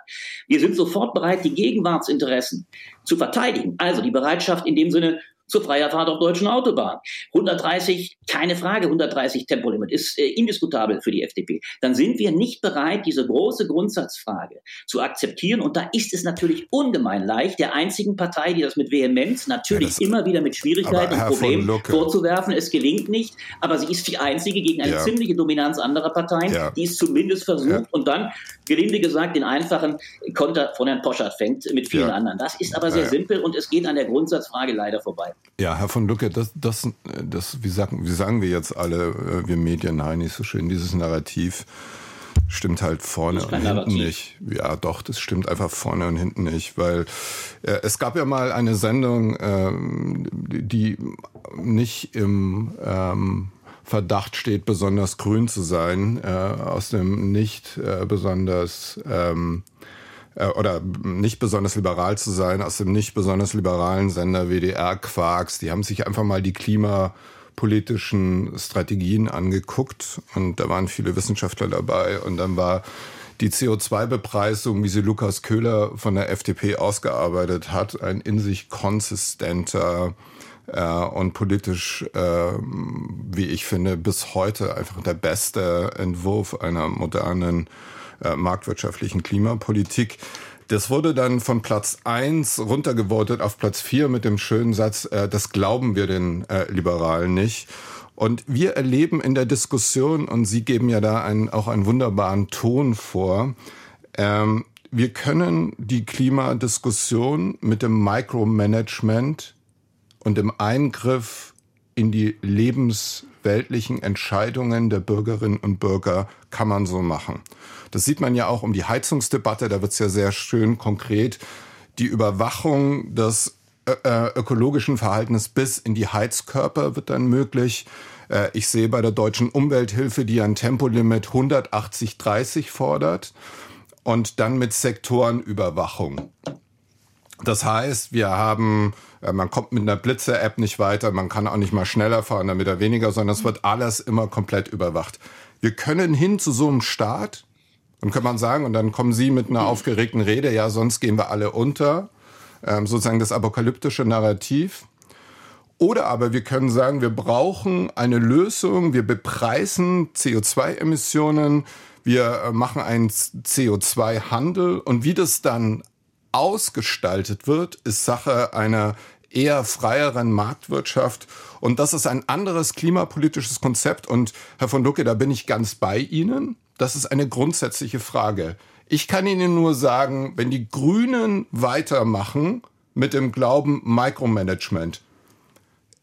wir sind sofort bereit, die Gegenwartsinteressen zu verteidigen, also die Bereitschaft in dem Sinne zur freier Fahrt auf deutschen Autobahnen. 130, keine Frage, 130 Tempolimit ist äh, indiskutabel für die FDP. Dann sind wir nicht bereit, diese große Grundsatzfrage zu akzeptieren. Und da ist es natürlich ungemein leicht, der einzigen Partei, die das mit Vehemenz natürlich ja, immer wieder mit Schwierigkeiten und Problemen vorzuwerfen. Es gelingt nicht, aber sie ist die einzige gegen eine ja. ziemliche Dominanz anderer Parteien, ja. die es zumindest versucht und dann, gelinde gesagt, den einfachen Konter von Herrn Poschardt fängt mit vielen anderen. Das ist aber sehr simpel und es geht an der Grundsatzfrage leider vorbei. Ja, Herr von Lucke, das, das, das wie, sagen, wie sagen wir jetzt alle, äh, wir Medien, nein, nicht so schön, dieses Narrativ stimmt halt vorne und hinten Narrativ. nicht. Ja, doch, das stimmt einfach vorne und hinten nicht, weil äh, es gab ja mal eine Sendung, ähm, die nicht im ähm, Verdacht steht, besonders grün zu sein, äh, aus dem nicht äh, besonders ähm, äh, oder nicht besonders liberal zu sein, aus dem nicht besonders liberalen Sender WDR Quarks. Die haben sich einfach mal die klimapolitischen Strategien angeguckt und da waren viele Wissenschaftler dabei und dann war die CO2-Bepreisung, wie sie Lukas Köhler von der FDP ausgearbeitet hat, ein in sich konsistenter äh, und politisch, äh, wie ich finde, bis heute einfach der beste Entwurf einer modernen äh, marktwirtschaftlichen Klimapolitik. Das wurde dann von Platz eins runtergevotet auf Platz vier mit dem schönen Satz, äh, das glauben wir den äh, Liberalen nicht. Und wir erleben in der Diskussion, und Sie geben ja da einen, auch einen wunderbaren Ton vor, ähm, wir können die Klimadiskussion mit dem Micromanagement und dem Eingriff in die lebensweltlichen Entscheidungen der Bürgerinnen und Bürger kann man so machen. Das sieht man ja auch um die Heizungsdebatte, da wird es ja sehr schön konkret. Die Überwachung des äh, ökologischen Verhaltens bis in die Heizkörper wird dann möglich. Äh, ich sehe bei der deutschen Umwelthilfe, die ein Tempolimit 180-30 fordert und dann mit Sektorenüberwachung. Das heißt, wir haben, äh, man kommt mit einer Blitzer-App nicht weiter, man kann auch nicht mal schneller fahren, damit er weniger, sondern es wird alles immer komplett überwacht. Wir können hin zu so einem Staat, dann kann man sagen, und dann kommen Sie mit einer aufgeregten Rede, ja, sonst gehen wir alle unter, ähm, sozusagen das apokalyptische Narrativ. Oder aber wir können sagen, wir brauchen eine Lösung, wir bepreisen CO2-Emissionen, wir äh, machen einen CO2-Handel und wie das dann ausgestaltet wird, ist Sache einer eher freieren Marktwirtschaft. Und das ist ein anderes klimapolitisches Konzept. Und Herr von Lucke, da bin ich ganz bei Ihnen. Das ist eine grundsätzliche Frage. Ich kann Ihnen nur sagen, wenn die Grünen weitermachen mit dem Glauben Micromanagement,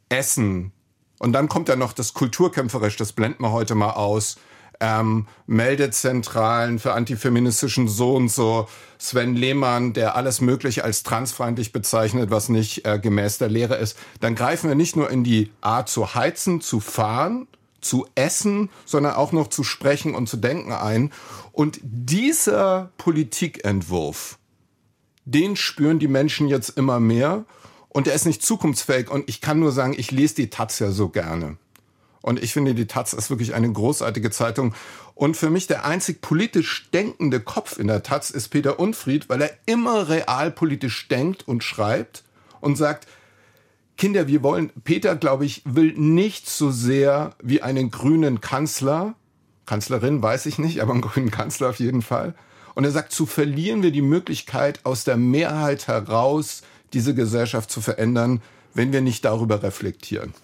Essen, und dann kommt ja noch das Kulturkämpferisch, das blenden wir heute mal aus, ähm, Meldezentralen für antifeministischen so und so, Sven Lehmann, der alles Mögliche als transfeindlich bezeichnet, was nicht äh, gemäß der Lehre ist, dann greifen wir nicht nur in die Art zu heizen, zu fahren, zu essen, sondern auch noch zu sprechen und zu denken ein. Und dieser Politikentwurf, den spüren die Menschen jetzt immer mehr und er ist nicht zukunftsfähig. Und ich kann nur sagen, ich lese die Taz ja so gerne. Und ich finde, die Taz ist wirklich eine großartige Zeitung. Und für mich der einzig politisch denkende Kopf in der Taz ist Peter Unfried, weil er immer realpolitisch denkt und schreibt und sagt, Kinder, wir wollen, Peter, glaube ich, will nicht so sehr wie einen grünen Kanzler Kanzlerin weiß ich nicht, aber einen grünen Kanzler auf jeden Fall. Und er sagt, zu verlieren wir die Möglichkeit, aus der Mehrheit heraus diese Gesellschaft zu verändern, wenn wir nicht darüber reflektieren.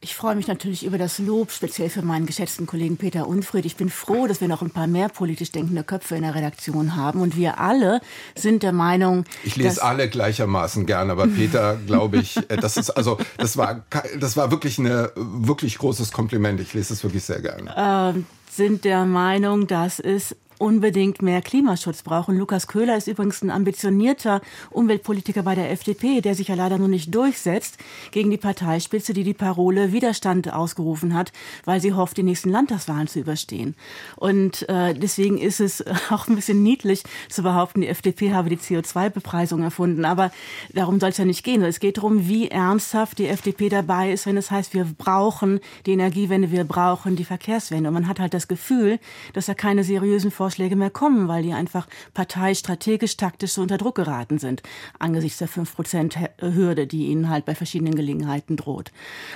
Ich freue mich natürlich über das Lob, speziell für meinen geschätzten Kollegen Peter Unfried. Ich bin froh, dass wir noch ein paar mehr politisch denkende Köpfe in der Redaktion haben. Und wir alle sind der Meinung. Ich lese alle gleichermaßen gern, aber Peter, glaube ich, äh, das ist also, das war, das war wirklich ein wirklich großes Kompliment. Ich lese es wirklich sehr gerne. Äh, sind der Meinung, dass es unbedingt mehr Klimaschutz brauchen. Lukas Köhler ist übrigens ein ambitionierter Umweltpolitiker bei der FDP, der sich ja leider nur nicht durchsetzt gegen die Parteispitze, die die Parole Widerstand ausgerufen hat, weil sie hofft, die nächsten Landtagswahlen zu überstehen. Und äh, deswegen ist es auch ein bisschen niedlich zu behaupten, die FDP habe die CO2-Bepreisung erfunden. Aber darum soll es ja nicht gehen. Es geht darum, wie ernsthaft die FDP dabei ist, wenn es heißt, wir brauchen die Energiewende, wir brauchen die Verkehrswende. Und man hat halt das Gefühl, dass da keine seriösen Vor Vorschläge mehr kommen, weil die einfach parteistrategisch, taktisch so unter Druck geraten sind, angesichts der 5%-Hürde, die ihnen halt bei verschiedenen Gelegenheiten droht.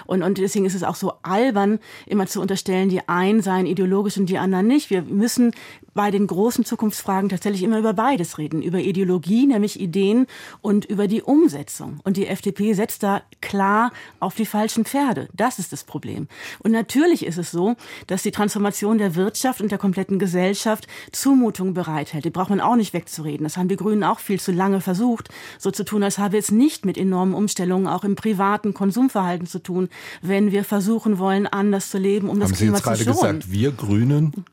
Und, und deswegen ist es auch so albern, immer zu unterstellen, die einen seien ideologisch und die anderen nicht. Wir müssen bei den großen Zukunftsfragen tatsächlich immer über beides reden. Über Ideologie, nämlich Ideen und über die Umsetzung. Und die FDP setzt da klar auf die falschen Pferde. Das ist das Problem. Und natürlich ist es so, dass die Transformation der Wirtschaft und der kompletten Gesellschaft Zumutung bereithält. Die braucht man auch nicht wegzureden. Das haben die Grünen auch viel zu lange versucht, so zu tun, als habe es nicht mit enormen Umstellungen auch im privaten Konsumverhalten zu tun, wenn wir versuchen wollen, anders zu leben, um haben das Klima zu schonen. Haben Sie gerade gesagt, wir Grünen?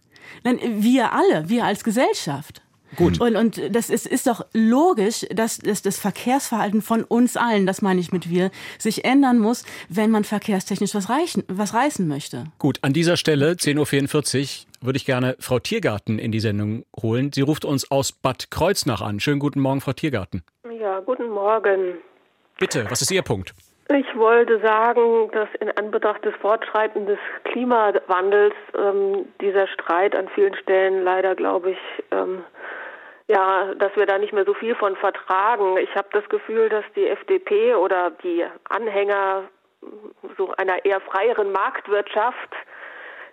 Nein, wir alle, wir als Gesellschaft. Gut. Und, und das ist, ist doch logisch, dass, dass das Verkehrsverhalten von uns allen, das meine ich mit wir, sich ändern muss, wenn man verkehrstechnisch was, reichen, was reißen möchte. Gut, an dieser Stelle, 10.44 Uhr, würde ich gerne Frau Tiergarten in die Sendung holen. Sie ruft uns aus Bad Kreuznach an. Schönen guten Morgen, Frau Tiergarten. Ja, guten Morgen. Bitte, was ist Ihr Punkt? Ich wollte sagen, dass in Anbetracht des Fortschreitens des Klimawandels ähm, dieser Streit an vielen Stellen leider, glaube ich, ähm, ja, dass wir da nicht mehr so viel von vertragen. Ich habe das Gefühl, dass die FDP oder die Anhänger so einer eher freieren Marktwirtschaft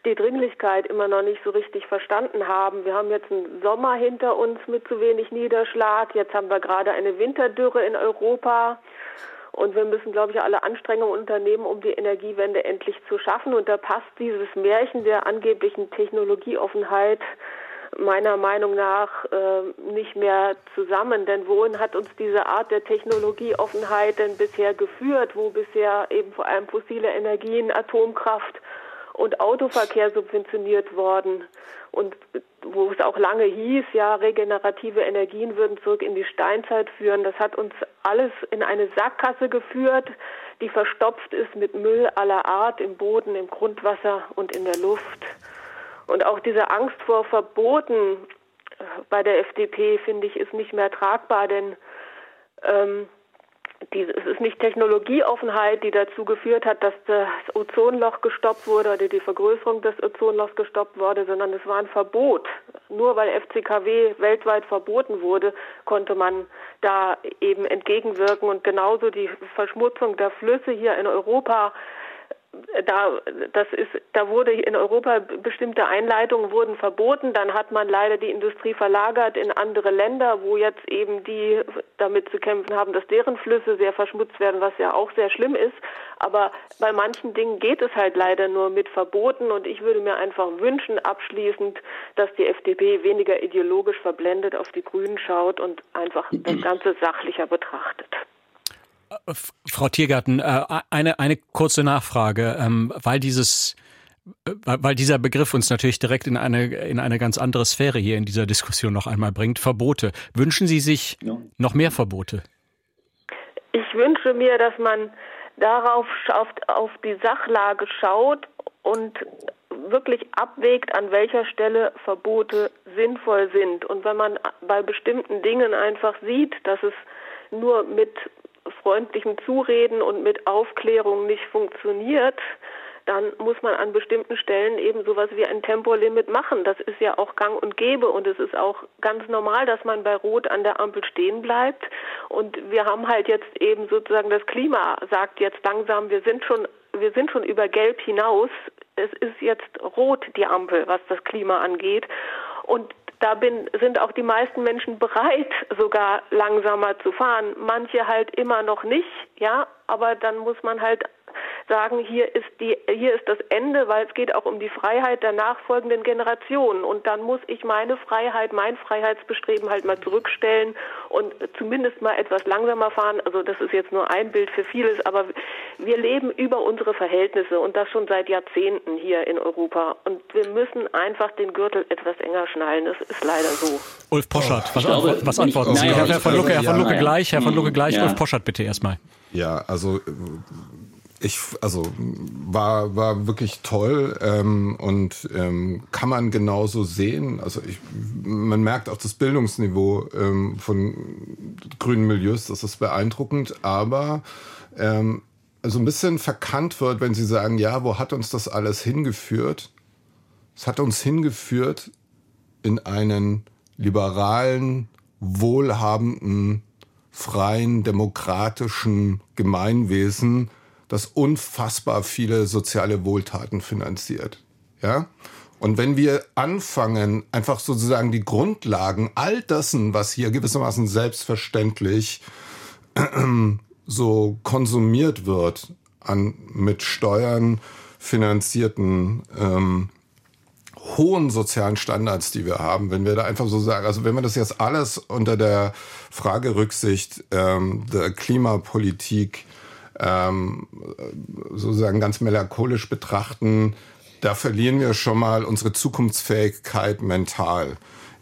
die Dringlichkeit immer noch nicht so richtig verstanden haben. Wir haben jetzt einen Sommer hinter uns mit zu wenig Niederschlag. Jetzt haben wir gerade eine Winterdürre in Europa. Und wir müssen, glaube ich, alle Anstrengungen unternehmen, um die Energiewende endlich zu schaffen. Und da passt dieses Märchen der angeblichen Technologieoffenheit meiner Meinung nach äh, nicht mehr zusammen. Denn wohin hat uns diese Art der Technologieoffenheit denn bisher geführt, wo bisher eben vor allem fossile Energien, Atomkraft und Autoverkehr subventioniert worden und wo es auch lange hieß, ja, regenerative Energien würden zurück in die Steinzeit führen. Das hat uns alles in eine Sackgasse geführt, die verstopft ist mit Müll aller Art im Boden, im Grundwasser und in der Luft. Und auch diese Angst vor Verboten äh, bei der FDP, finde ich, ist nicht mehr tragbar, denn ähm, die, es ist nicht Technologieoffenheit, die dazu geführt hat, dass das Ozonloch gestoppt wurde oder die Vergrößerung des Ozonlochs gestoppt wurde, sondern es war ein Verbot. Nur weil FCKW weltweit verboten wurde, konnte man da eben entgegenwirken und genauso die Verschmutzung der Flüsse hier in Europa da, das ist, da wurde in Europa bestimmte Einleitungen wurden verboten. Dann hat man leider die Industrie verlagert in andere Länder, wo jetzt eben die damit zu kämpfen haben, dass deren Flüsse sehr verschmutzt werden, was ja auch sehr schlimm ist. Aber bei manchen Dingen geht es halt leider nur mit Verboten. Und ich würde mir einfach wünschen, abschließend, dass die FDP weniger ideologisch verblendet auf die Grünen schaut und einfach das Ganze sachlicher betrachtet. Frau Tiergarten, äh, eine, eine kurze Nachfrage, ähm, weil dieses äh, weil dieser Begriff uns natürlich direkt in eine, in eine ganz andere Sphäre hier in dieser Diskussion noch einmal bringt. Verbote. Wünschen Sie sich noch mehr Verbote? Ich wünsche mir, dass man darauf auf, auf die Sachlage schaut und wirklich abwägt, an welcher Stelle Verbote sinnvoll sind. Und wenn man bei bestimmten Dingen einfach sieht, dass es nur mit freundlichem Zureden und mit Aufklärung nicht funktioniert, dann muss man an bestimmten Stellen eben sowas wie ein Tempolimit machen. Das ist ja auch gang und gäbe und es ist auch ganz normal, dass man bei Rot an der Ampel stehen bleibt. Und wir haben halt jetzt eben sozusagen das Klima sagt jetzt langsam, wir sind schon wir sind schon über Gelb hinaus. es ist jetzt rot die Ampel, was das Klima angeht. Und da bin, sind auch die meisten Menschen bereit, sogar langsamer zu fahren. Manche halt immer noch nicht, ja, aber dann muss man halt sagen, hier ist die, hier ist das Ende, weil es geht auch um die Freiheit der nachfolgenden Generationen. Und dann muss ich meine Freiheit, mein Freiheitsbestreben halt mal zurückstellen und zumindest mal etwas langsamer fahren. Also das ist jetzt nur ein Bild für vieles, aber wir leben über unsere Verhältnisse und das schon seit Jahrzehnten hier in Europa. Und wir müssen einfach den Gürtel etwas enger schnallen. Das ist leider so. Ulf Poschert, was, glaube, was antworten Sie? Herr, von Lucke, Herr von Lucke gleich, Herr von Lucke gleich, ja. Ulf Poschert bitte erstmal. Ja, also ich, also war, war wirklich toll ähm, und ähm, kann man genauso sehen. Also ich, man merkt auch das Bildungsniveau ähm, von grünen Milieus, das ist beeindruckend, aber ähm, so ein bisschen verkannt wird, wenn sie sagen, ja, wo hat uns das alles hingeführt? Es hat uns hingeführt in einen liberalen, wohlhabenden, freien, demokratischen Gemeinwesen, das unfassbar viele soziale Wohltaten finanziert. Ja? Und wenn wir anfangen, einfach sozusagen die Grundlagen all dessen, was hier gewissermaßen selbstverständlich so konsumiert wird, an mit Steuern finanzierten ähm, hohen sozialen Standards, die wir haben, wenn wir da einfach so sagen, also wenn wir das jetzt alles unter der Fragerücksicht ähm, der Klimapolitik ähm, sozusagen ganz melancholisch betrachten, da verlieren wir schon mal unsere Zukunftsfähigkeit mental.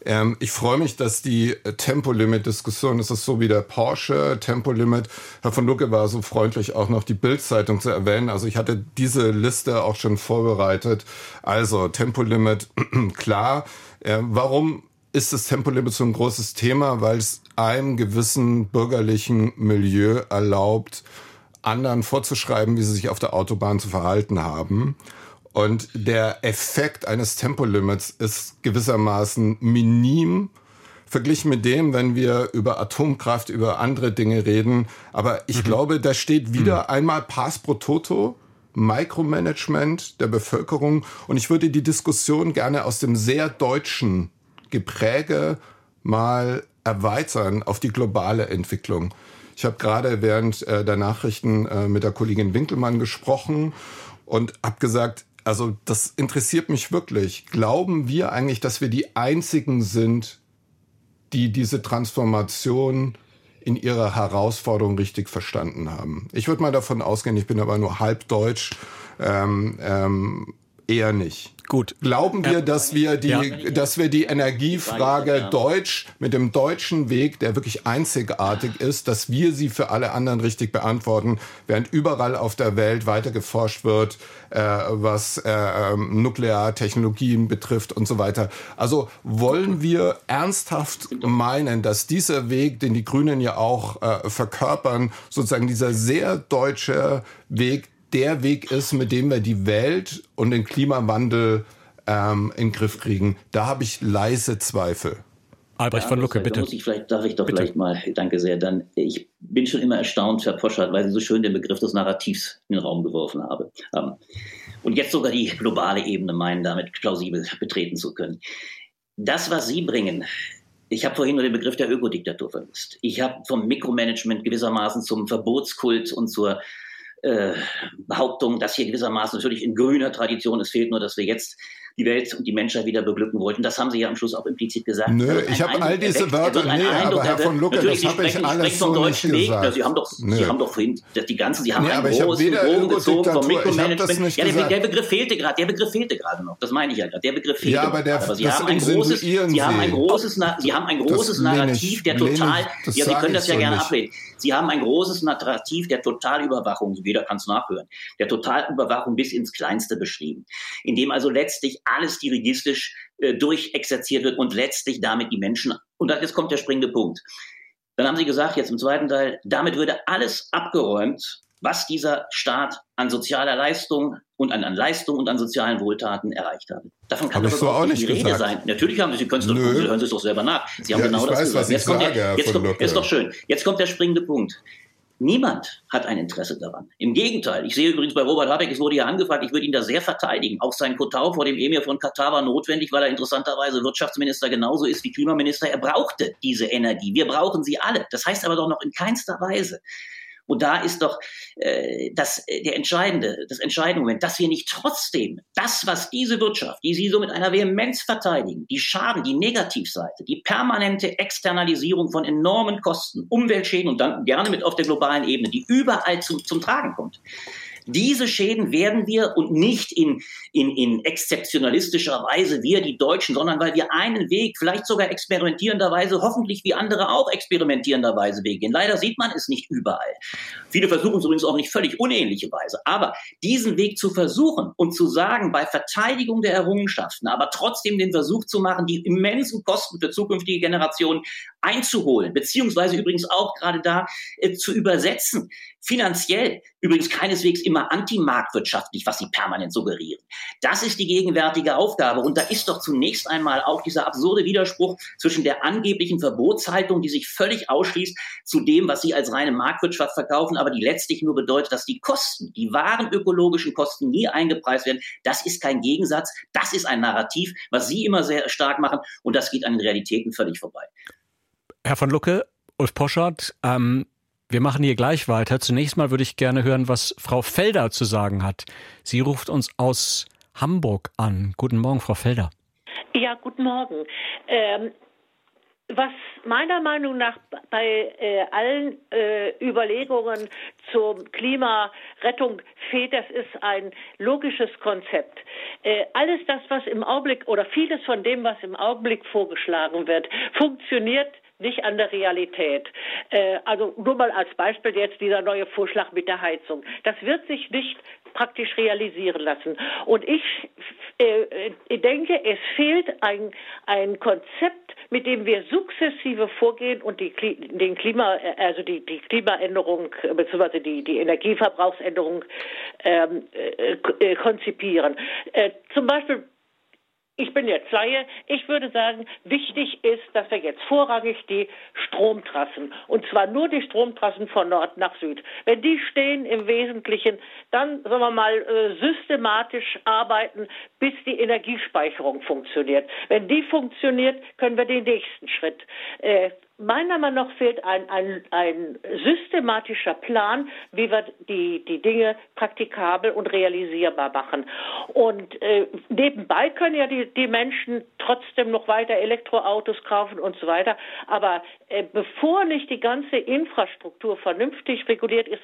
Ähm, ich freue mich, dass die Tempolimit-Diskussion, das ist so wie der Porsche Tempolimit. Herr von Lucke war so freundlich, auch noch die Bildzeitung zu erwähnen. Also ich hatte diese Liste auch schon vorbereitet. Also Tempolimit, klar. Äh, warum ist das Tempolimit so ein großes Thema? Weil es einem gewissen bürgerlichen Milieu erlaubt, anderen vorzuschreiben, wie sie sich auf der Autobahn zu verhalten haben. Und der Effekt eines Tempolimits ist gewissermaßen minim verglichen mit dem, wenn wir über Atomkraft, über andere Dinge reden. Aber ich mhm. glaube, da steht wieder mhm. einmal Pass pro Toto. Micromanagement der Bevölkerung. Und ich würde die Diskussion gerne aus dem sehr deutschen Gepräge mal erweitern auf die globale Entwicklung. Ich habe gerade während äh, der Nachrichten äh, mit der Kollegin Winkelmann gesprochen und habe gesagt, also das interessiert mich wirklich. Glauben wir eigentlich, dass wir die Einzigen sind, die diese Transformation in ihrer Herausforderung richtig verstanden haben? Ich würde mal davon ausgehen, ich bin aber nur halb deutsch, ähm, ähm, eher nicht. Gut. Glauben wir, dass wir die, ja. dass wir die Energiefrage Deutsch mit dem deutschen Weg, der wirklich einzigartig ist, dass wir sie für alle anderen richtig beantworten, während überall auf der Welt weiter geforscht wird, äh, was äh, ähm, Nukleartechnologien betrifft und so weiter. Also wollen wir ernsthaft meinen, dass dieser Weg, den die Grünen ja auch äh, verkörpern, sozusagen dieser sehr deutsche Weg der Weg ist, mit dem wir die Welt und den Klimawandel ähm, in den Griff kriegen. Da habe ich leise Zweifel. Albrecht von Lucke, bitte. Muss ich vielleicht, darf ich doch bitte. vielleicht mal, danke sehr, dann, ich bin schon immer erstaunt, Herr Poschert, weil Sie so schön den Begriff des Narrativs in den Raum geworfen haben. Und jetzt sogar die globale Ebene meinen, damit plausibel betreten zu können. Das, was Sie bringen, ich habe vorhin nur den Begriff der Ökodiktatur vermisst. Ich habe vom Mikromanagement gewissermaßen zum Verbotskult und zur äh, Behauptung, dass hier gewissermaßen natürlich in grüner Tradition, es fehlt nur, dass wir jetzt die Welt und die Menschheit wieder beglücken wollten. Das haben Sie ja am Schluss auch implizit gesagt. Nö, ich habe all diese erweckt, Wörter, nee, aber Herr von Lucke, das habe ich alles so nicht Weg. gesagt. Sie haben doch, Sie haben doch vorhin, die ganzen, Sie haben nee, einen großen Bogen gezogen vom Mikromanagement. Ja, der, der, Begriff fehlte gerade, der Begriff fehlte gerade noch. Das meine ich ja gerade. Der Begriff fehlte ja, aber, der, aber Sie haben ein großes, Sie haben ein großes, Sie haben ein großes Narrativ, der total, ja, Sie können das ja gerne ablehnen. Sie haben ein großes Narrativ der Totalüberwachung, jeder kann es nachhören, der Totalüberwachung bis ins Kleinste beschrieben, in dem also letztlich alles dirigistisch äh, durchexerziert wird und letztlich damit die Menschen, und jetzt kommt der springende Punkt. Dann haben Sie gesagt, jetzt im zweiten Teil, damit würde alles abgeräumt, was dieser Staat an sozialer Leistung und an, an Leistung und an sozialen Wohltaten erreicht hat. Davon kann aber so auch nicht die Rede gesagt. sein. Natürlich haben Sie, Sie können es doch, Sie hören es doch selber nach. Sie haben ja, genau das weiß, gesagt. Jetzt, kommt, der, jetzt kommt, ist doch schön. Jetzt kommt der springende Punkt. Niemand hat ein Interesse daran. Im Gegenteil. Ich sehe übrigens bei Robert Habeck, es wurde ja angefragt, ich würde ihn da sehr verteidigen. Auch sein Kotau vor dem Emir von Katar war notwendig, weil er interessanterweise Wirtschaftsminister genauso ist wie Klimaminister. Er brauchte diese Energie. Wir brauchen sie alle. Das heißt aber doch noch in keinster Weise, und da ist doch äh, das, äh, der entscheidende, das entscheidende Moment, dass wir nicht trotzdem das, was diese Wirtschaft, die Sie so mit einer Vehemenz verteidigen, die Schaden, die Negativseite, die permanente Externalisierung von enormen Kosten, Umweltschäden und dann gerne mit auf der globalen Ebene, die überall zum, zum Tragen kommt, diese Schäden werden wir und nicht in, in, in exzeptionalistischer Weise wir, die Deutschen, sondern weil wir einen Weg, vielleicht sogar experimentierenderweise, hoffentlich wie andere auch experimentierenderweise Weg gehen. Leider sieht man es nicht überall. Viele versuchen es übrigens auch nicht völlig unähnliche Weise. Aber diesen Weg zu versuchen und zu sagen, bei Verteidigung der Errungenschaften, aber trotzdem den Versuch zu machen, die immensen Kosten für zukünftige Generationen einzuholen, beziehungsweise übrigens auch gerade da äh, zu übersetzen, finanziell, übrigens keineswegs immer antimarktwirtschaftlich, was sie permanent suggerieren. Das ist die gegenwärtige Aufgabe. Und da ist doch zunächst einmal auch dieser absurde Widerspruch zwischen der angeblichen Verbotshaltung, die sich völlig ausschließt, zu dem, was sie als reine Marktwirtschaft verkaufen, aber die letztlich nur bedeutet, dass die Kosten, die wahren ökologischen Kosten nie eingepreist werden. Das ist kein Gegensatz. Das ist ein Narrativ, was sie immer sehr stark machen. Und das geht an den Realitäten völlig vorbei. Herr von Lucke, Ulf Poschardt, ähm, wir machen hier gleich weiter. Zunächst mal würde ich gerne hören, was Frau Felder zu sagen hat. Sie ruft uns aus Hamburg an. Guten Morgen, Frau Felder. Ja, guten Morgen. Ähm, was meiner Meinung nach bei äh, allen äh, Überlegungen zur Klimarettung fehlt, das ist ein logisches Konzept. Äh, alles das, was im Augenblick oder vieles von dem, was im Augenblick vorgeschlagen wird, funktioniert nicht an der Realität. Äh, also nur mal als Beispiel jetzt dieser neue Vorschlag mit der Heizung. Das wird sich nicht praktisch realisieren lassen. Und ich äh, äh denke, es fehlt ein, ein Konzept, mit dem wir sukzessive vorgehen und die, den Klima, äh, also die, die Klimaänderung äh, bzw. Die, die Energieverbrauchsänderung ähm, äh, konzipieren. Äh, zum Beispiel ich bin jetzt Laie. Ich würde sagen, wichtig ist, dass wir jetzt vorrangig die Stromtrassen, und zwar nur die Stromtrassen von Nord nach Süd, wenn die stehen im Wesentlichen, dann, sagen wir mal, äh, systematisch arbeiten, bis die Energiespeicherung funktioniert. Wenn die funktioniert, können wir den nächsten Schritt äh, meiner Meinung nach fehlt ein, ein, ein systematischer Plan, wie wir die, die Dinge praktikabel und realisierbar machen. Und äh, nebenbei können ja die, die Menschen trotzdem noch weiter Elektroautos kaufen und so weiter. Aber äh, bevor nicht die ganze Infrastruktur vernünftig reguliert ist,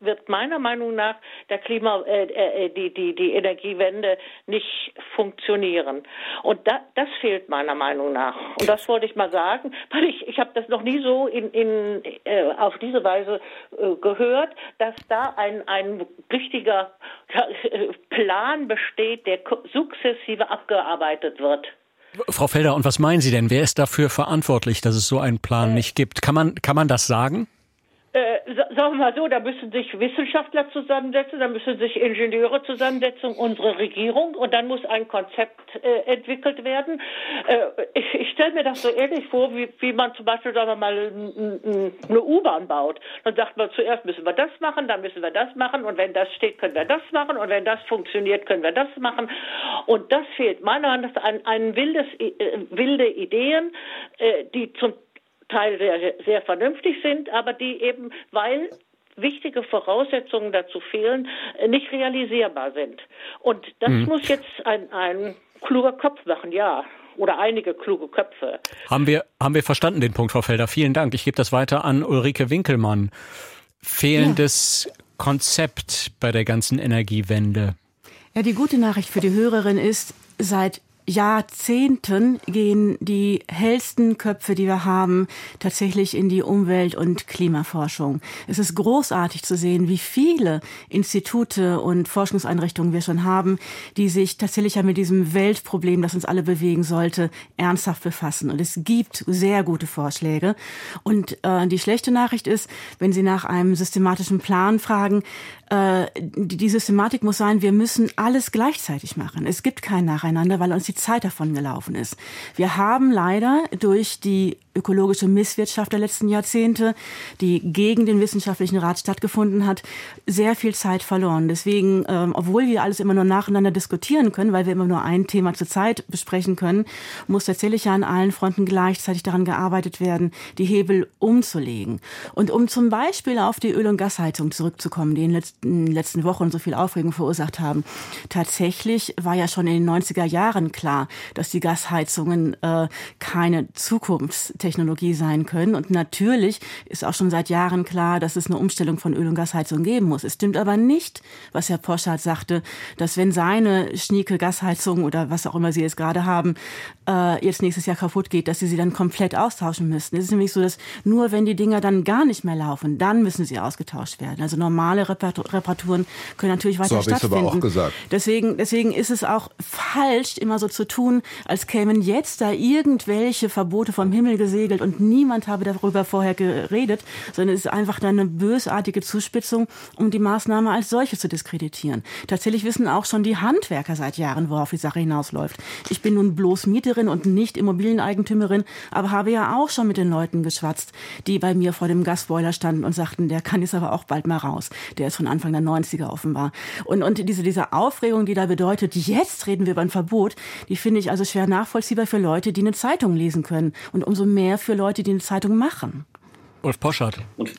wird meiner Meinung nach der Klima, äh, äh, die, die, die Energiewende nicht funktionieren. Und da, das fehlt meiner Meinung nach. Und das wollte ich mal sagen, weil ich, ich habe das noch nie so in, in, äh, auf diese Weise äh, gehört, dass da ein, ein richtiger Plan besteht, der sukzessive abgearbeitet wird. Frau Felder, und was meinen Sie denn? Wer ist dafür verantwortlich, dass es so einen Plan äh, nicht gibt? Kann man, kann man das sagen? Sagen wir mal so, da müssen sich Wissenschaftler zusammensetzen, da müssen sich Ingenieure zusammensetzen, unsere Regierung und dann muss ein Konzept äh, entwickelt werden. Äh, ich, ich stelle mir das so ähnlich vor, wie, wie man zum Beispiel, sagen wir mal, eine U-Bahn baut. Dann sagt man zuerst müssen wir das machen, dann müssen wir das machen und wenn das steht, können wir das machen und wenn das funktioniert, können wir das machen. Und das fehlt meiner Meinung nach ein wildes, äh, wilde Ideen, äh, die zum Teil sehr, sehr vernünftig sind, aber die eben, weil wichtige Voraussetzungen dazu fehlen, nicht realisierbar sind. Und das mhm. muss jetzt ein, ein kluger Kopf machen, ja. Oder einige kluge Köpfe. Haben wir, haben wir verstanden den Punkt, Frau Felder. Vielen Dank. Ich gebe das weiter an Ulrike Winkelmann. Fehlendes ja. Konzept bei der ganzen Energiewende. Ja, die gute Nachricht für die Hörerin ist, seit Jahrzehnten gehen die hellsten Köpfe, die wir haben, tatsächlich in die Umwelt- und Klimaforschung. Es ist großartig zu sehen, wie viele Institute und Forschungseinrichtungen wir schon haben, die sich tatsächlich ja mit diesem Weltproblem, das uns alle bewegen sollte, ernsthaft befassen. Und es gibt sehr gute Vorschläge. Und äh, die schlechte Nachricht ist, wenn Sie nach einem systematischen Plan fragen, äh, die Systematik muss sein, wir müssen alles gleichzeitig machen. Es gibt kein Nacheinander, weil uns die Zeit davon gelaufen ist. Wir haben leider durch die ökologische Misswirtschaft der letzten Jahrzehnte, die gegen den wissenschaftlichen Rat stattgefunden hat, sehr viel Zeit verloren. Deswegen, ähm, obwohl wir alles immer nur nacheinander diskutieren können, weil wir immer nur ein Thema zur Zeit besprechen können, muss tatsächlich ja an allen Fronten gleichzeitig daran gearbeitet werden, die Hebel umzulegen. Und um zum Beispiel auf die Öl- und Gasheizung zurückzukommen, die in den letzten, letzten Wochen so viel Aufregung verursacht haben. Tatsächlich war ja schon in den 90er Jahren klar, dass die Gasheizungen äh, keine Zukunftstechnologie sein können. Und natürlich ist auch schon seit Jahren klar, dass es eine Umstellung von Öl- und Gasheizung geben muss. Es stimmt aber nicht, was Herr Poschardt sagte, dass wenn seine schnieke Gasheizung oder was auch immer Sie jetzt gerade haben, äh, jetzt nächstes Jahr kaputt geht, dass Sie sie dann komplett austauschen müssten. Es ist nämlich so, dass nur wenn die Dinger dann gar nicht mehr laufen, dann müssen sie ausgetauscht werden. Also normale Reparaturen können natürlich weiter so stattfinden. aber auch gesagt. Deswegen, deswegen ist es auch falsch, immer so zu tun, als kämen jetzt da irgendwelche Verbote vom Himmel gesegelt und niemand habe darüber vorher geredet, sondern es ist einfach eine bösartige Zuspitzung, um die Maßnahme als solche zu diskreditieren. Tatsächlich wissen auch schon die Handwerker seit Jahren, worauf die Sache hinausläuft. Ich bin nun bloß Mieterin und nicht Immobilieneigentümerin, aber habe ja auch schon mit den Leuten geschwatzt, die bei mir vor dem Gasboiler standen und sagten, der kann jetzt aber auch bald mal raus. Der ist von Anfang der 90er offenbar. Und, und diese, diese Aufregung, die da bedeutet, jetzt reden wir über ein Verbot, die finde ich also schwer nachvollziehbar für Leute, die eine Zeitung lesen können. Und umso mehr für Leute, die eine Zeitung machen. Ulf Poschardt.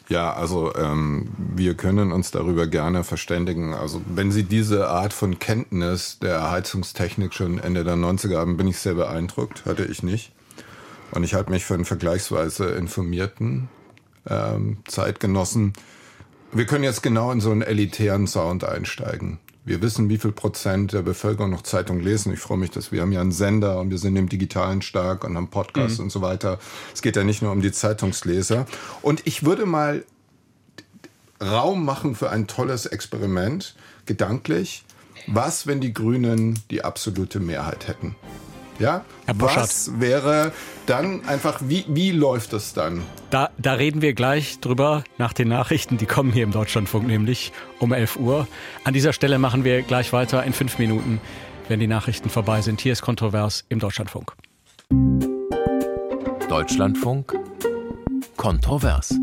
Ja, also ähm, wir können uns darüber gerne verständigen. Also wenn Sie diese Art von Kenntnis der Heizungstechnik schon Ende der 90er haben, bin ich sehr beeindruckt. Hatte ich nicht. Und ich halte mich für einen vergleichsweise informierten ähm, Zeitgenossen. Wir können jetzt genau in so einen elitären Sound einsteigen. Wir wissen, wie viel Prozent der Bevölkerung noch Zeitung lesen. Ich freue mich, dass wir haben ja einen Sender und wir sind im Digitalen stark und haben Podcasts mhm. und so weiter. Es geht ja nicht nur um die Zeitungsleser. Und ich würde mal Raum machen für ein tolles Experiment, gedanklich. Was, wenn die Grünen die absolute Mehrheit hätten? Ja? Herr Was wäre dann einfach, wie, wie läuft das dann? Da, da reden wir gleich drüber nach den Nachrichten, die kommen hier im Deutschlandfunk nämlich um 11 Uhr. An dieser Stelle machen wir gleich weiter in fünf Minuten, wenn die Nachrichten vorbei sind. Hier ist Kontrovers im Deutschlandfunk. Deutschlandfunk Kontrovers.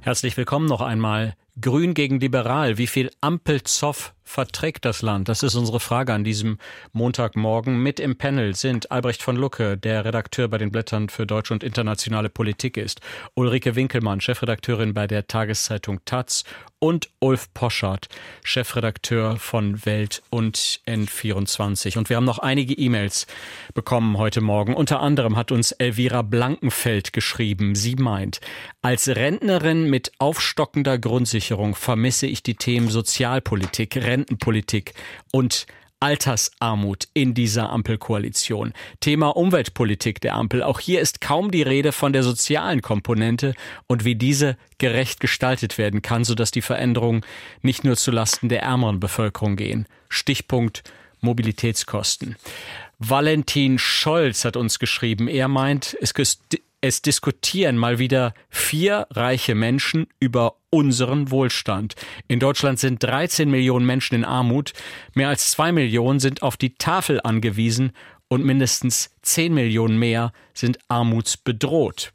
Herzlich willkommen noch einmal. Grün gegen Liberal. Wie viel Ampelzoff verträgt das Land? Das ist unsere Frage an diesem Montagmorgen. Mit im Panel sind Albrecht von Lucke, der Redakteur bei den Blättern für deutsche und internationale Politik ist, Ulrike Winkelmann, Chefredakteurin bei der Tageszeitung Taz und Ulf Poschardt, Chefredakteur von Welt und N24. Und wir haben noch einige E-Mails bekommen heute Morgen. Unter anderem hat uns Elvira Blankenfeld geschrieben. Sie meint, als Rentnerin mit aufstockender Grundsicherung vermisse ich die Themen Sozialpolitik, Rentenpolitik und Altersarmut in dieser Ampelkoalition. Thema Umweltpolitik der Ampel. Auch hier ist kaum die Rede von der sozialen Komponente und wie diese gerecht gestaltet werden kann, sodass die Veränderungen nicht nur zulasten der ärmeren Bevölkerung gehen. Stichpunkt Mobilitätskosten. Valentin Scholz hat uns geschrieben, er meint, es es diskutieren mal wieder vier reiche Menschen über unseren Wohlstand. In Deutschland sind 13 Millionen Menschen in Armut, mehr als zwei Millionen sind auf die Tafel angewiesen und mindestens 10 Millionen mehr sind armutsbedroht.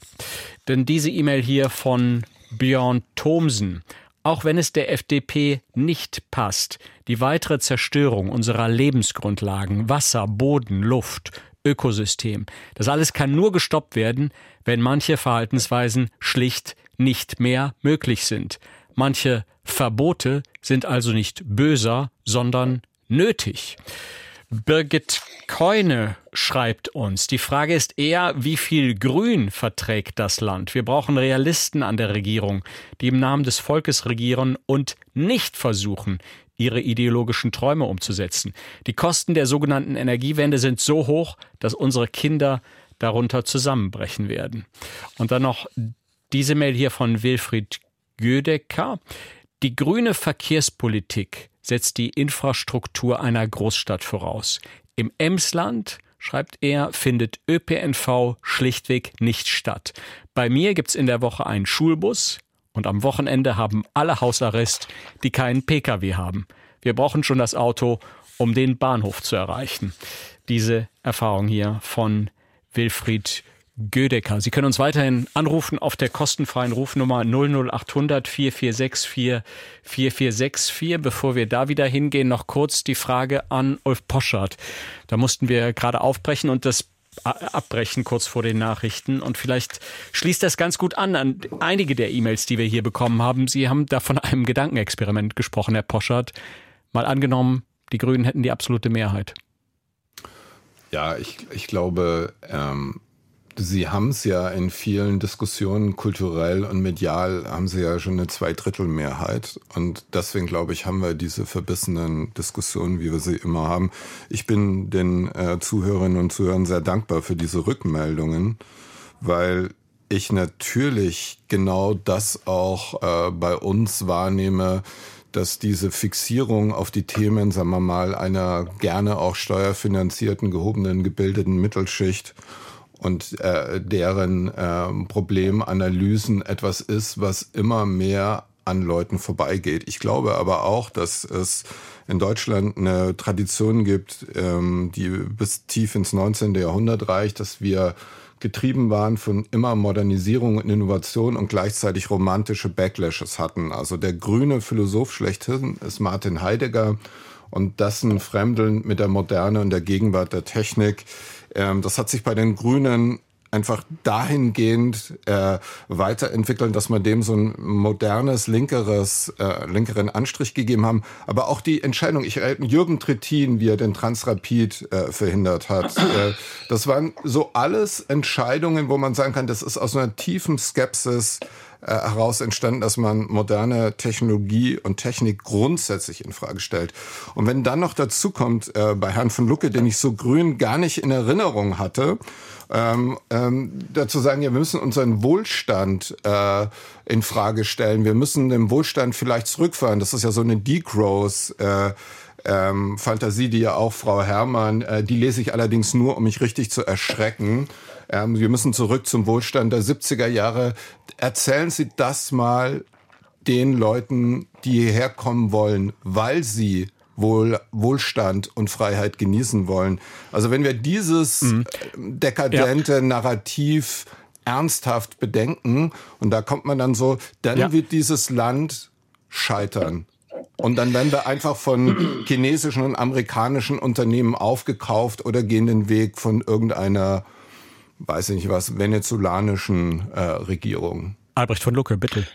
Denn diese E-Mail hier von Björn Thomsen. Auch wenn es der FDP nicht passt, die weitere Zerstörung unserer Lebensgrundlagen, Wasser, Boden, Luft, Ökosystem. Das alles kann nur gestoppt werden, wenn manche Verhaltensweisen schlicht nicht mehr möglich sind. Manche Verbote sind also nicht böser, sondern nötig. Birgit Keune schreibt uns, die Frage ist eher, wie viel Grün verträgt das Land? Wir brauchen Realisten an der Regierung, die im Namen des Volkes regieren und nicht versuchen, ihre ideologischen Träume umzusetzen. Die Kosten der sogenannten Energiewende sind so hoch, dass unsere Kinder darunter zusammenbrechen werden. Und dann noch diese Mail hier von Wilfried Gödecker. Die grüne Verkehrspolitik setzt die Infrastruktur einer Großstadt voraus. Im Emsland schreibt er, findet ÖPNV schlichtweg nicht statt. Bei mir gibt's in der Woche einen Schulbus, und am Wochenende haben alle Hausarrest, die keinen Pkw haben. Wir brauchen schon das Auto, um den Bahnhof zu erreichen. Diese Erfahrung hier von Wilfried Gödecker. Sie können uns weiterhin anrufen auf der kostenfreien Rufnummer 00800 4464 4464. Bevor wir da wieder hingehen, noch kurz die Frage an Ulf Poschardt. Da mussten wir gerade aufbrechen und das abbrechen kurz vor den Nachrichten. Und vielleicht schließt das ganz gut an an einige der E-Mails, die wir hier bekommen haben. Sie haben da von einem Gedankenexperiment gesprochen, Herr Poschardt. Mal angenommen, die Grünen hätten die absolute Mehrheit. Ja, ich, ich glaube, ähm, Sie haben es ja in vielen Diskussionen kulturell und medial haben Sie ja schon eine Zweidrittelmehrheit und deswegen glaube ich haben wir diese verbissenen Diskussionen, wie wir sie immer haben. Ich bin den äh, Zuhörerinnen und Zuhörern sehr dankbar für diese Rückmeldungen, weil ich natürlich genau das auch äh, bei uns wahrnehme, dass diese Fixierung auf die Themen, sagen wir mal, einer gerne auch steuerfinanzierten, gehobenen, gebildeten Mittelschicht und äh, deren äh, Problemanalysen etwas ist, was immer mehr an Leuten vorbeigeht. Ich glaube aber auch, dass es in Deutschland eine Tradition gibt, ähm, die bis tief ins 19. Jahrhundert reicht, dass wir getrieben waren von immer Modernisierung und Innovation und gleichzeitig romantische Backlashes hatten. Also der grüne Philosoph schlechthin ist Martin Heidegger und dessen Fremdeln mit der Moderne und der Gegenwart der Technik ähm, das hat sich bei den Grünen einfach dahingehend äh, weiterentwickeln, dass man dem so ein modernes, linkeres, äh, linkeren Anstrich gegeben haben. Aber auch die Entscheidung, ich erinnere Jürgen Trittin, wie er den Transrapid äh, verhindert hat, äh, das waren so alles Entscheidungen, wo man sagen kann, das ist aus einer tiefen Skepsis äh, heraus entstanden, dass man moderne Technologie und Technik grundsätzlich in Frage stellt. Und wenn dann noch dazu kommt, äh, bei Herrn von Lucke, den ich so grün gar nicht in Erinnerung hatte, ähm, ähm, dazu sagen, ja, wir müssen unseren Wohlstand äh, in Frage stellen. Wir müssen den Wohlstand vielleicht zurückfahren. Das ist ja so eine Degrowth. Äh, ähm, Fantasie, die ja auch Frau Herrmann, äh, die lese ich allerdings nur, um mich richtig zu erschrecken. Ähm, wir müssen zurück zum Wohlstand der 70er Jahre. Erzählen Sie das mal den Leuten, die hierher kommen wollen, weil sie Wohl, Wohlstand und Freiheit genießen wollen. Also wenn wir dieses mhm. dekadente ja. Narrativ ernsthaft bedenken, und da kommt man dann so, dann ja. wird dieses Land scheitern. Und dann werden wir einfach von chinesischen und amerikanischen Unternehmen aufgekauft oder gehen den Weg von irgendeiner, weiß ich nicht was, venezolanischen äh, Regierung. Albrecht von Lucke, bitte.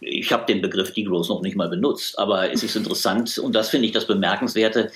Ich habe den Begriff Degrowth noch nicht mal benutzt, aber es ist interessant und das finde ich das Bemerkenswerte.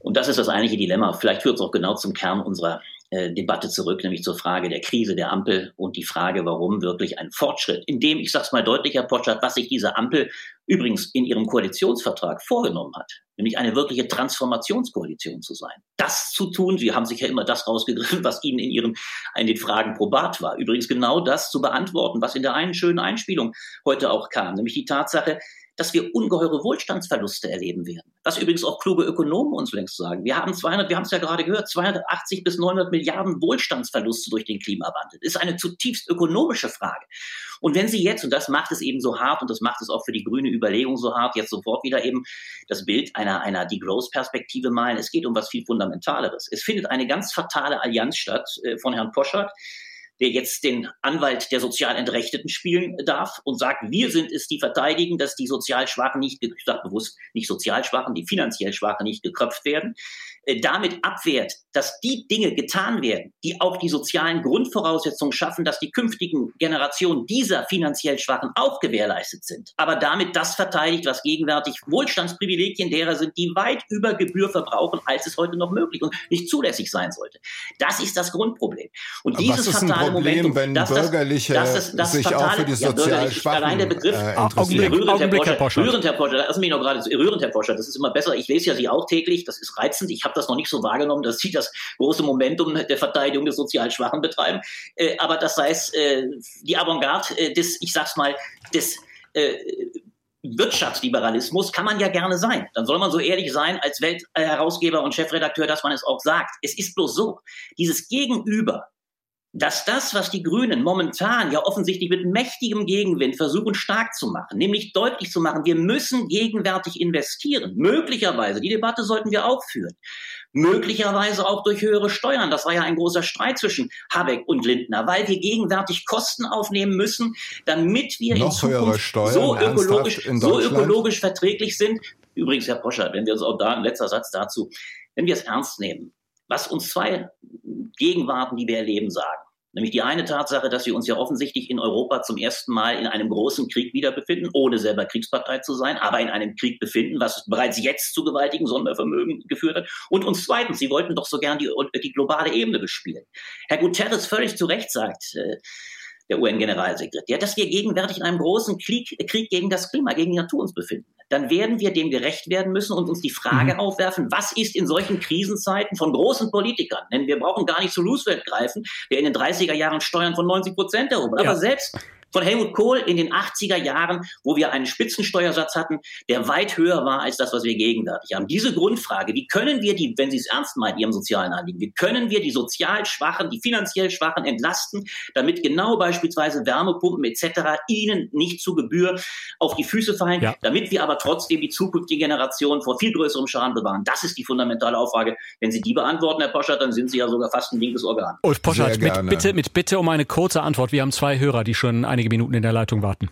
Und das ist das eigentliche Dilemma. Vielleicht führt es auch genau zum Kern unserer äh, Debatte zurück, nämlich zur Frage der Krise der Ampel und die Frage, warum wirklich ein Fortschritt, in dem, ich sage es mal deutlicher, Potschat, was sich diese Ampel übrigens in ihrem Koalitionsvertrag vorgenommen hat, nämlich eine wirkliche Transformationskoalition zu sein. Das zu tun, Sie haben sich ja immer das rausgegriffen, was Ihnen in Ihren in den Fragen probat war. Übrigens genau das zu beantworten, was in der einen schönen Einspielung heute auch kam, nämlich die Tatsache, dass wir ungeheure Wohlstandsverluste erleben werden. Was übrigens auch kluge Ökonomen uns längst sagen. Wir haben 200, wir haben es ja gerade gehört, 280 bis 900 Milliarden Wohlstandsverluste durch den Klimawandel. Das ist eine zutiefst ökonomische Frage. Und wenn Sie jetzt, und das macht es eben so hart und das macht es auch für die grüne Überlegung so hart, jetzt sofort wieder eben das Bild einer, einer Degrowth-Perspektive malen, es geht um was viel Fundamentaleres. Es findet eine ganz fatale Allianz statt äh, von Herrn Poschardt, der jetzt den Anwalt der sozial Entrechteten spielen darf und sagt, wir sind es, die verteidigen, dass die sozial Schwachen nicht, ich sage bewusst nicht sozial Schwachen, die finanziell Schwachen nicht geköpft werden. Äh, damit abwehrt, dass die Dinge getan werden, die auch die sozialen Grundvoraussetzungen schaffen, dass die künftigen Generationen dieser finanziell Schwachen auch gewährleistet sind. Aber damit das verteidigt, was gegenwärtig Wohlstandsprivilegien derer sind, die weit über Gebühr verbrauchen, als es heute noch möglich und nicht zulässig sein sollte. Das ist das Grundproblem. Und Aber dieses was ist fatale Problem, Momentum, wenn dass Bürgerliche das, das, das sich fatale, auch für die sozial ja, Schwachen allein der Begriff, äh, Augenblick, rührend, Augenblick, Herr Porsche, rührend, Herr Porsche, lassen mich noch gerade rührend, Herr Porsche, das ist immer besser. Ich lese ja Sie auch täglich, das ist reizend. Ich habe das noch nicht so wahrgenommen, dass sie das große Momentum der Verteidigung des sozial Schwachen betreiben. Äh, aber das es, äh, die Avantgarde äh, des, ich sag's mal, des äh, Wirtschaftsliberalismus kann man ja gerne sein. Dann soll man so ehrlich sein als Weltherausgeber und Chefredakteur, dass man es auch sagt. Es ist bloß so, dieses Gegenüber dass das, was die Grünen momentan ja offensichtlich mit mächtigem Gegenwind versuchen stark zu machen, nämlich deutlich zu machen, wir müssen gegenwärtig investieren. Möglicherweise, die Debatte sollten wir auch führen. Möglicherweise auch durch höhere Steuern. Das war ja ein großer Streit zwischen Habeck und Lindner, weil wir gegenwärtig Kosten aufnehmen müssen, damit wir Noch in Zukunft Steuern, so ökologisch, so ökologisch verträglich sind. Übrigens, Herr Poscher, wenn wir uns auch da, ein letzter Satz dazu, wenn wir es ernst nehmen, was uns zwei Gegenwarten, die wir erleben, sagen. Nämlich die eine Tatsache, dass wir uns ja offensichtlich in Europa zum ersten Mal in einem großen Krieg wieder befinden, ohne selber Kriegspartei zu sein, aber in einem Krieg befinden, was bereits jetzt zu gewaltigen Sondervermögen geführt hat. Und uns zweitens, sie wollten doch so gern die, die globale Ebene bespielen. Herr Guterres völlig zu Recht sagt, äh, der UN-Generalsekretär, dass wir gegenwärtig in einem großen Krieg, Krieg gegen das Klima, gegen die Natur uns befinden. Dann werden wir dem gerecht werden müssen und uns die Frage mhm. aufwerfen, was ist in solchen Krisenzeiten von großen Politikern, denn wir brauchen gar nicht zu Roosevelt greifen, der in den 30er Jahren Steuern von 90 Prozent erhoben. Ja. Aber selbst von Helmut Kohl in den 80er Jahren, wo wir einen Spitzensteuersatz hatten, der weit höher war als das, was wir gegenwärtig haben. Diese Grundfrage, wie können wir die, wenn Sie es ernst meinen, Ihrem sozialen Anliegen, wie können wir die sozial Schwachen, die finanziell Schwachen entlasten, damit genau beispielsweise Wärmepumpen etc. ihnen nicht zu Gebühr auf die Füße fallen, ja. damit wir aber trotzdem die zukünftige Generation vor viel größerem Schaden bewahren. Das ist die fundamentale Aufrage. Wenn Sie die beantworten, Herr Poschert, dann sind Sie ja sogar fast ein linkes Organ. Ulf Poschert, mit bitte, mit Bitte um eine kurze Antwort. Wir haben zwei Hörer, die schon ein einige Minuten in der Leitung warten.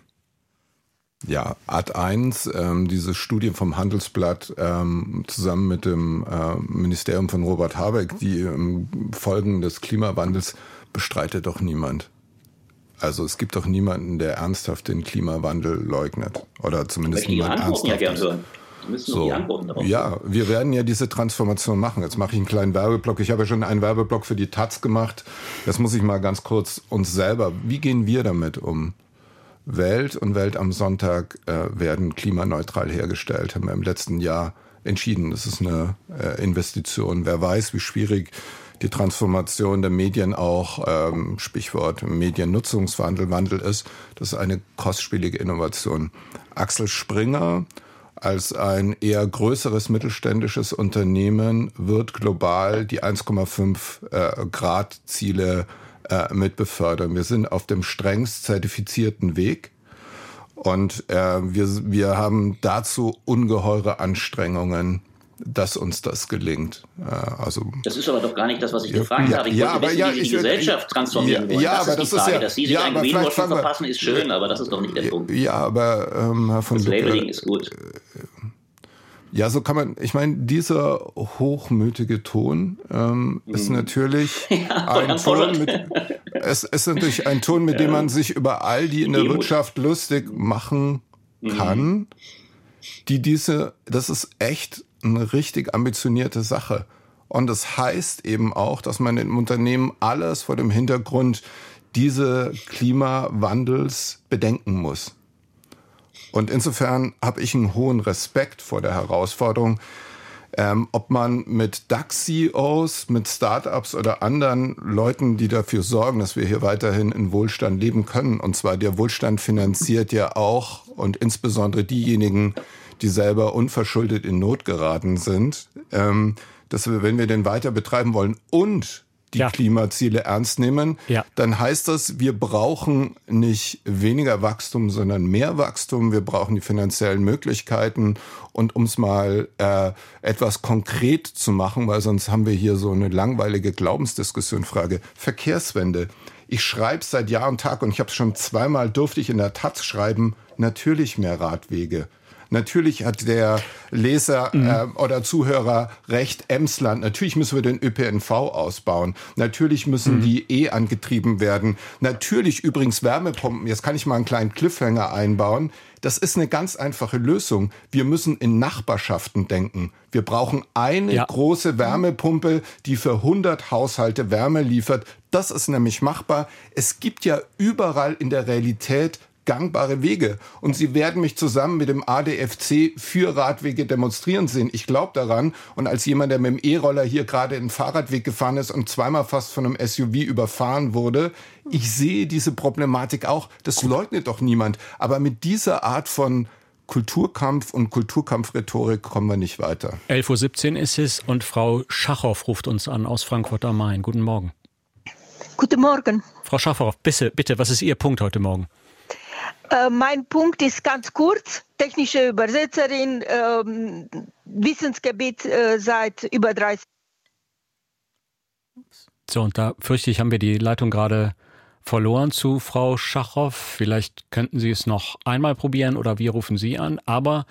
Ja, Art 1, ähm, diese Studie vom Handelsblatt ähm, zusammen mit dem äh, Ministerium von Robert Habeck, die ähm, Folgen des Klimawandels bestreitet doch niemand. Also es gibt doch niemanden, der ernsthaft den Klimawandel leugnet. Oder zumindest niemand ernsthaft. Ja gern hören. So. Ja, wir werden ja diese Transformation machen. Jetzt mache ich einen kleinen Werbeblock. Ich habe ja schon einen Werbeblock für die Taz gemacht. Das muss ich mal ganz kurz uns selber. Wie gehen wir damit um? Welt und Welt am Sonntag äh, werden klimaneutral hergestellt, haben wir im letzten Jahr entschieden. Das ist eine äh, Investition. Wer weiß, wie schwierig die Transformation der Medien auch, ähm, Stichwort Mediennutzungswandel, Wandel ist. Das ist eine kostspielige Innovation. Axel Springer als ein eher größeres mittelständisches Unternehmen wird global die 1,5 äh, Grad Ziele äh, mit befördern. Wir sind auf dem strengst zertifizierten Weg. Und äh, wir, wir haben dazu ungeheure Anstrengungen, dass uns das gelingt. Äh, also, das ist aber doch gar nicht das, was ich gefragt ja, habe. Ich ja, wollte wissen, ja, wie Sie die Gesellschaft transformieren wollen. Ja, das aber ist die Frage. Ja, dass Sie sich ja, ein Greenwashing verpassen, ist schön, aber das ist doch nicht der Punkt. Ja, aber ähm, Herr von Das Labeling ist gut. Ja, so kann man, ich meine, dieser hochmütige Ton ähm, mhm. ist natürlich ja, ein Ton mit, es, ist natürlich ein Ton, mit dem man sich über all die in der Wirtschaft lustig machen mhm. kann, mhm. die diese, das ist echt eine richtig ambitionierte Sache. Und das heißt eben auch, dass man im Unternehmen alles vor dem Hintergrund diese Klimawandels bedenken muss. Und insofern habe ich einen hohen Respekt vor der Herausforderung, ähm, ob man mit DAX-CEOs, mit Startups oder anderen Leuten, die dafür sorgen, dass wir hier weiterhin in Wohlstand leben können. Und zwar der Wohlstand finanziert ja auch und insbesondere diejenigen, die selber unverschuldet in Not geraten sind, ähm, dass wir, wenn wir den weiter betreiben wollen und die ja. Klimaziele ernst nehmen, ja. dann heißt das, wir brauchen nicht weniger Wachstum, sondern mehr Wachstum. Wir brauchen die finanziellen Möglichkeiten. Und um es mal äh, etwas konkret zu machen, weil sonst haben wir hier so eine langweilige Glaubensdiskussion, Frage Verkehrswende. Ich schreibe seit Jahr und Tag und ich habe schon zweimal durfte ich in der Taz schreiben, natürlich mehr Radwege. Natürlich hat der Leser mhm. äh, oder Zuhörer recht, Emsland. Natürlich müssen wir den ÖPNV ausbauen. Natürlich müssen mhm. die E angetrieben werden. Natürlich übrigens Wärmepumpen. Jetzt kann ich mal einen kleinen Cliffhanger einbauen. Das ist eine ganz einfache Lösung. Wir müssen in Nachbarschaften denken. Wir brauchen eine ja. große Wärmepumpe, die für 100 Haushalte Wärme liefert. Das ist nämlich machbar. Es gibt ja überall in der Realität gangbare Wege. Und Sie werden mich zusammen mit dem ADFC für Radwege demonstrieren sehen. Ich glaube daran. Und als jemand, der mit dem E-Roller hier gerade in den Fahrradweg gefahren ist und zweimal fast von einem SUV überfahren wurde, ich sehe diese Problematik auch. Das leugnet doch niemand. Aber mit dieser Art von Kulturkampf und Kulturkampfrhetorik kommen wir nicht weiter. 11.17 Uhr ist es und Frau Schachow ruft uns an aus Frankfurt am Main. Guten Morgen. Guten Morgen. Frau Schafferow, bitte, bitte, was ist Ihr Punkt heute Morgen? Äh, mein Punkt ist ganz kurz. Technische Übersetzerin, äh, Wissensgebiet äh, seit über 30 So, und da fürchte ich, haben wir die Leitung gerade verloren zu Frau Schachow. Vielleicht könnten Sie es noch einmal probieren oder wir rufen Sie an. Aber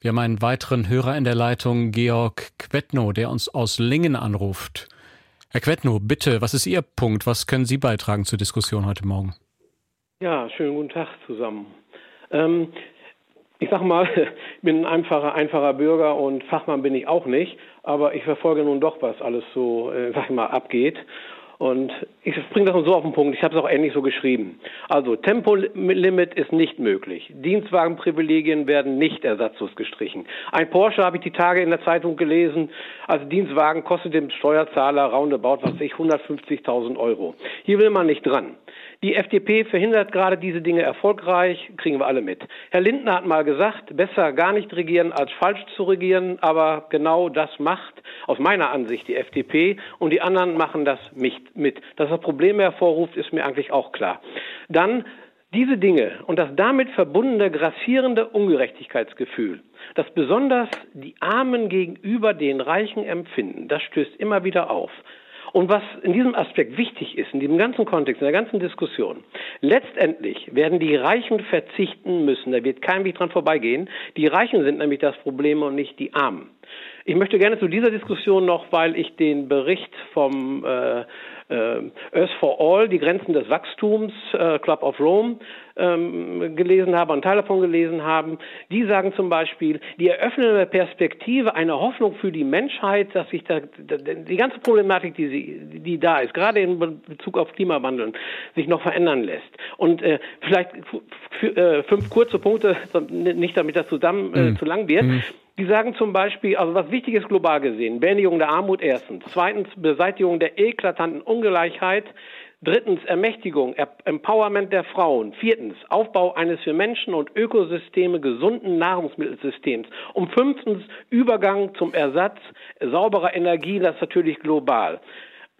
wir haben einen weiteren Hörer in der Leitung, Georg Quetno, der uns aus Lingen anruft. Herr Quetno, bitte, was ist Ihr Punkt? Was können Sie beitragen zur Diskussion heute Morgen? Ja, schönen guten Tag zusammen. Ähm, ich sage mal, ich bin ein einfacher, einfacher Bürger und Fachmann bin ich auch nicht, aber ich verfolge nun doch, was alles so, äh, sag ich mal, abgeht. Und ich bringe das so auf den Punkt, ich habe es auch ähnlich so geschrieben. Also Tempolimit ist nicht möglich. Dienstwagenprivilegien werden nicht ersatzlos gestrichen. Ein Porsche habe ich die Tage in der Zeitung gelesen, als Dienstwagen kostet dem Steuerzahler roundabout, was ich, 150.000 Euro. Hier will man nicht dran. Die FDP verhindert gerade diese Dinge erfolgreich, kriegen wir alle mit. Herr Lindner hat mal gesagt, besser gar nicht regieren als falsch zu regieren, aber genau das macht aus meiner Ansicht die FDP und die anderen machen das nicht mit. Dass das Probleme hervorruft, ist mir eigentlich auch klar. Dann diese Dinge und das damit verbundene grassierende Ungerechtigkeitsgefühl, das besonders die Armen gegenüber den Reichen empfinden, das stößt immer wieder auf. Und was in diesem Aspekt wichtig ist, in diesem ganzen Kontext, in der ganzen Diskussion, letztendlich werden die Reichen verzichten müssen. Da wird kein Weg dran vorbeigehen. Die Reichen sind nämlich das Problem und nicht die Armen. Ich möchte gerne zu dieser Diskussion noch, weil ich den Bericht vom äh, Earth for All, die Grenzen des Wachstums, äh, Club of Rome, ähm, gelesen habe, einen Teil davon gelesen haben. Die sagen zum Beispiel, die eröffnende Perspektive, eine Hoffnung für die Menschheit, dass sich da, die ganze Problematik, die, sie, die da ist, gerade in Bezug auf Klimawandel, sich noch verändern lässt. Und äh, vielleicht äh, fünf kurze Punkte, nicht damit das zusammen äh, mhm. zu lang wird. Mhm. Die sagen zum Beispiel, also was wichtig ist global gesehen, Beendigung der Armut erstens, zweitens Beseitigung der eklatanten Ungleichheit, drittens Ermächtigung, Empowerment der Frauen, viertens Aufbau eines für Menschen und Ökosysteme gesunden Nahrungsmittelsystems. Und fünftens Übergang zum Ersatz sauberer Energie, das natürlich global.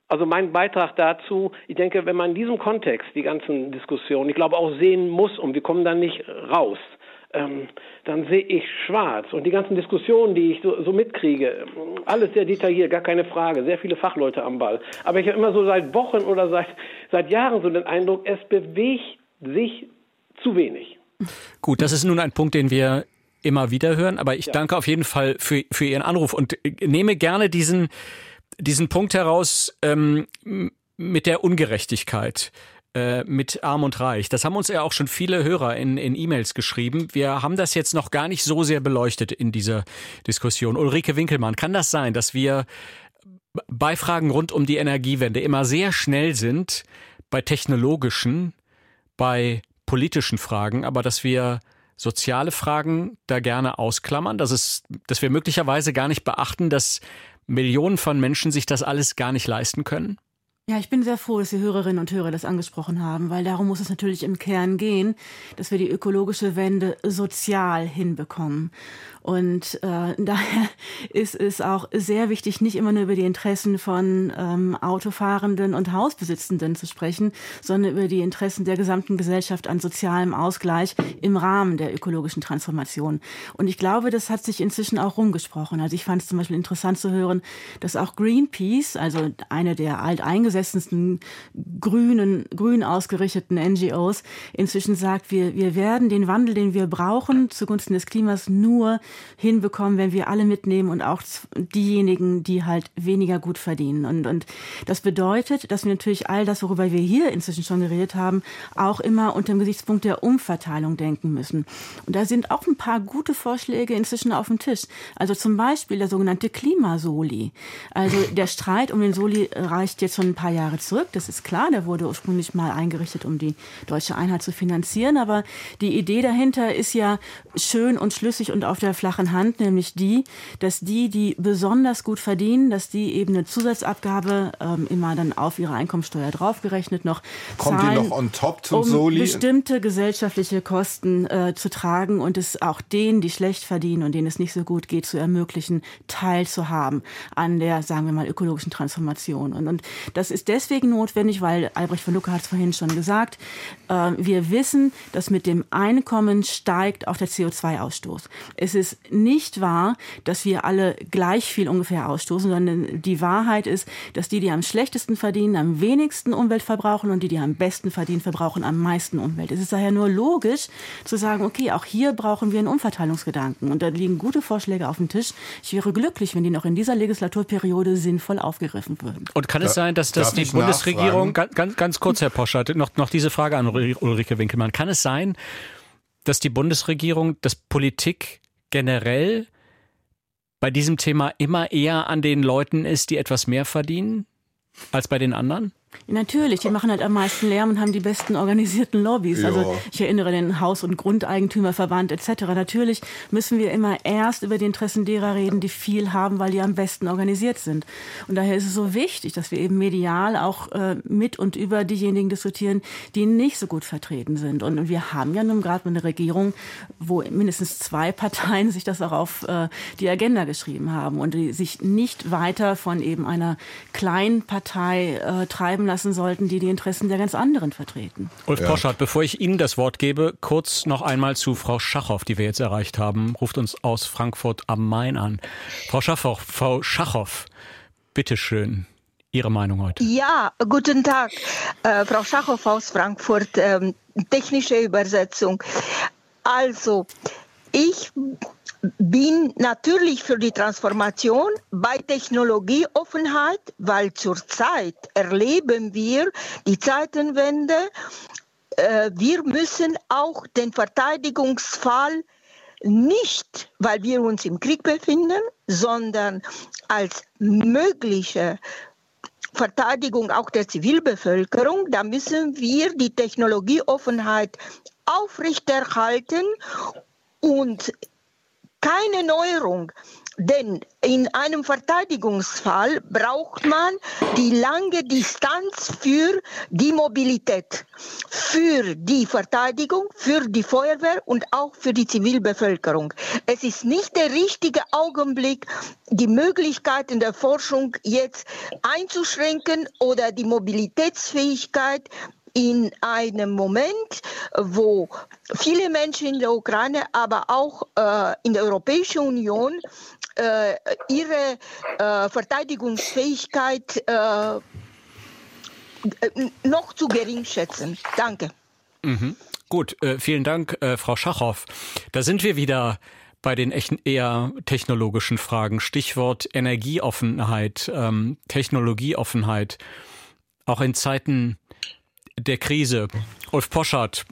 Also mein Beitrag dazu, ich denke, wenn man in diesem Kontext die ganzen Diskussionen, ich glaube auch sehen muss und wir kommen da nicht raus, ähm, dann sehe ich schwarz. Und die ganzen Diskussionen, die ich so, so, mitkriege, alles sehr detailliert, gar keine Frage, sehr viele Fachleute am Ball. Aber ich habe immer so seit Wochen oder seit, seit Jahren so den Eindruck, es bewegt sich zu wenig. Gut, das ist nun ein Punkt, den wir immer wieder hören, aber ich ja. danke auf jeden Fall für, für Ihren Anruf und nehme gerne diesen, diesen Punkt heraus ähm, mit der Ungerechtigkeit. Äh, mit Arm und Reich. Das haben uns ja auch schon viele Hörer in, in E-Mails geschrieben. Wir haben das jetzt noch gar nicht so sehr beleuchtet in dieser Diskussion. Ulrike Winkelmann, kann das sein, dass wir bei Fragen rund um die Energiewende immer sehr schnell sind bei technologischen, bei politischen Fragen, aber dass wir soziale Fragen da gerne ausklammern, dass es, dass wir möglicherweise gar nicht beachten, dass Millionen von Menschen sich das alles gar nicht leisten können? Ja, ich bin sehr froh, dass die Hörerinnen und Hörer das angesprochen haben, weil darum muss es natürlich im Kern gehen, dass wir die ökologische Wende sozial hinbekommen. Und äh, daher ist es auch sehr wichtig, nicht immer nur über die Interessen von ähm, Autofahrenden und Hausbesitzenden zu sprechen, sondern über die Interessen der gesamten Gesellschaft an sozialem Ausgleich im Rahmen der ökologischen Transformation. Und ich glaube, das hat sich inzwischen auch rumgesprochen. Also ich fand es zum Beispiel interessant zu hören, dass auch Greenpeace, also eine der alteingesessenen eingesessensten grünen, grün ausgerichteten NGOs inzwischen sagt, wir, wir werden den Wandel, den wir brauchen, zugunsten des Klimas nur hinbekommen, wenn wir alle mitnehmen und auch diejenigen, die halt weniger gut verdienen. Und, und das bedeutet, dass wir natürlich all das, worüber wir hier inzwischen schon geredet haben, auch immer unter dem Gesichtspunkt der Umverteilung denken müssen. Und da sind auch ein paar gute Vorschläge inzwischen auf dem Tisch. Also zum Beispiel der sogenannte Klimasoli. Also der Streit um den Soli reicht jetzt schon ein paar Jahre zurück, das ist klar. Der wurde ursprünglich mal eingerichtet, um die deutsche Einheit zu finanzieren. Aber die Idee dahinter ist ja schön und schlüssig und auf der flachen Hand, nämlich die, dass die, die besonders gut verdienen, dass die eben eine Zusatzabgabe ähm, immer dann auf ihre Einkommensteuer draufgerechnet noch Kommt zahlen, die noch on top zum um Soli? bestimmte gesellschaftliche Kosten äh, zu tragen und es auch denen, die schlecht verdienen und denen es nicht so gut geht, zu ermöglichen, teilzuhaben an der, sagen wir mal, ökologischen Transformation. Und, und das ist deswegen notwendig, weil Albrecht von Lucke hat es vorhin schon gesagt, wir wissen, dass mit dem Einkommen steigt auch der CO2-Ausstoß. Es ist nicht wahr, dass wir alle gleich viel ungefähr ausstoßen, sondern die Wahrheit ist, dass die, die am schlechtesten verdienen, am wenigsten Umwelt verbrauchen und die, die am besten verdienen, verbrauchen am meisten Umwelt. Es ist daher nur logisch zu sagen, okay, auch hier brauchen wir einen Umverteilungsgedanken. Und da liegen gute Vorschläge auf dem Tisch. Ich wäre glücklich, wenn die noch in dieser Legislaturperiode sinnvoll aufgegriffen würden. Und kann es sein, dass das die Bundesregierung, ganz, ganz kurz, Herr Poschert, noch, noch diese Frage an Ulrike Winkelmann, kann es sein, dass die Bundesregierung, dass Politik generell bei diesem Thema immer eher an den Leuten ist, die etwas mehr verdienen als bei den anderen? Natürlich, die machen halt am meisten Lärm und haben die besten organisierten Lobbys. Ja. Also ich erinnere den Haus- und Grundeigentümerverband etc. Natürlich müssen wir immer erst über die Interessen derer reden, die viel haben, weil die am besten organisiert sind. Und daher ist es so wichtig, dass wir eben medial auch äh, mit und über diejenigen diskutieren, die nicht so gut vertreten sind. Und wir haben ja nun gerade eine Regierung, wo mindestens zwei Parteien sich das auch auf äh, die Agenda geschrieben haben und die sich nicht weiter von eben einer kleinen Partei äh, treiben bleiben lassen sollten, die die Interessen der ganz anderen vertreten. Ulf ja. Poschardt, bevor ich Ihnen das Wort gebe, kurz noch einmal zu Frau Schachow, die wir jetzt erreicht haben, ruft uns aus Frankfurt am Main an. Frau Schachow, Frau Schachow, bitteschön. Ihre Meinung heute? Ja, guten Tag. Äh, Frau Schachow aus Frankfurt, ähm, technische Übersetzung. Also, ich bin natürlich für die Transformation bei Technologieoffenheit, weil zurzeit erleben wir die Zeitenwende. Äh, wir müssen auch den Verteidigungsfall nicht, weil wir uns im Krieg befinden, sondern als mögliche Verteidigung auch der Zivilbevölkerung, da müssen wir die Technologieoffenheit aufrechterhalten und keine Neuerung. Denn in einem Verteidigungsfall braucht man die lange Distanz für die Mobilität, für die Verteidigung, für die Feuerwehr und auch für die Zivilbevölkerung. Es ist nicht der richtige Augenblick, die Möglichkeiten der Forschung jetzt einzuschränken oder die Mobilitätsfähigkeit in einem Moment, wo viele Menschen in der Ukraine, aber auch äh, in der Europäischen Union äh, ihre äh, Verteidigungsfähigkeit äh, noch zu gering schätzen. Danke. Mhm. Gut, äh, vielen Dank, äh, Frau Schachow. Da sind wir wieder bei den eher technologischen Fragen. Stichwort Energieoffenheit, ähm, Technologieoffenheit. Auch in Zeiten der Krise. Ulf Poschardt,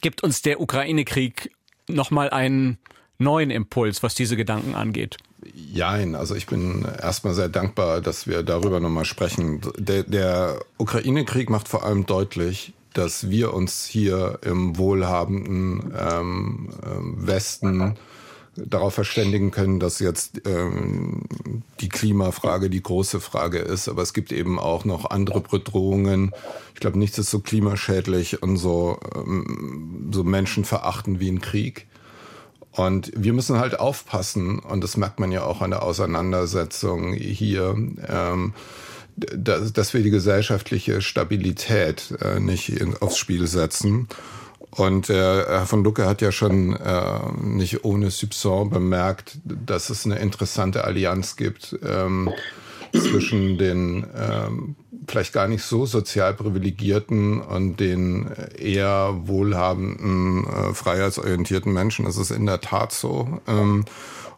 gibt uns der Ukraine-Krieg nochmal einen neuen Impuls, was diese Gedanken angeht? Jein, also ich bin erstmal sehr dankbar, dass wir darüber nochmal sprechen. Der, der Ukraine-Krieg macht vor allem deutlich, dass wir uns hier im wohlhabenden ähm, ähm Westen darauf verständigen können, dass jetzt ähm, die Klimafrage die große Frage ist. Aber es gibt eben auch noch andere Bedrohungen. Ich glaube, nichts ist so klimaschädlich und so, ähm, so menschenverachtend wie ein Krieg. Und wir müssen halt aufpassen, und das merkt man ja auch an der Auseinandersetzung hier, ähm, dass, dass wir die gesellschaftliche Stabilität äh, nicht aufs Spiel setzen. Und äh, Herr von Lucke hat ja schon äh, nicht ohne Soupçon bemerkt, dass es eine interessante Allianz gibt ähm, zwischen den ähm, vielleicht gar nicht so sozial privilegierten und den eher wohlhabenden, äh, freiheitsorientierten Menschen. Das ist in der Tat so. Ähm,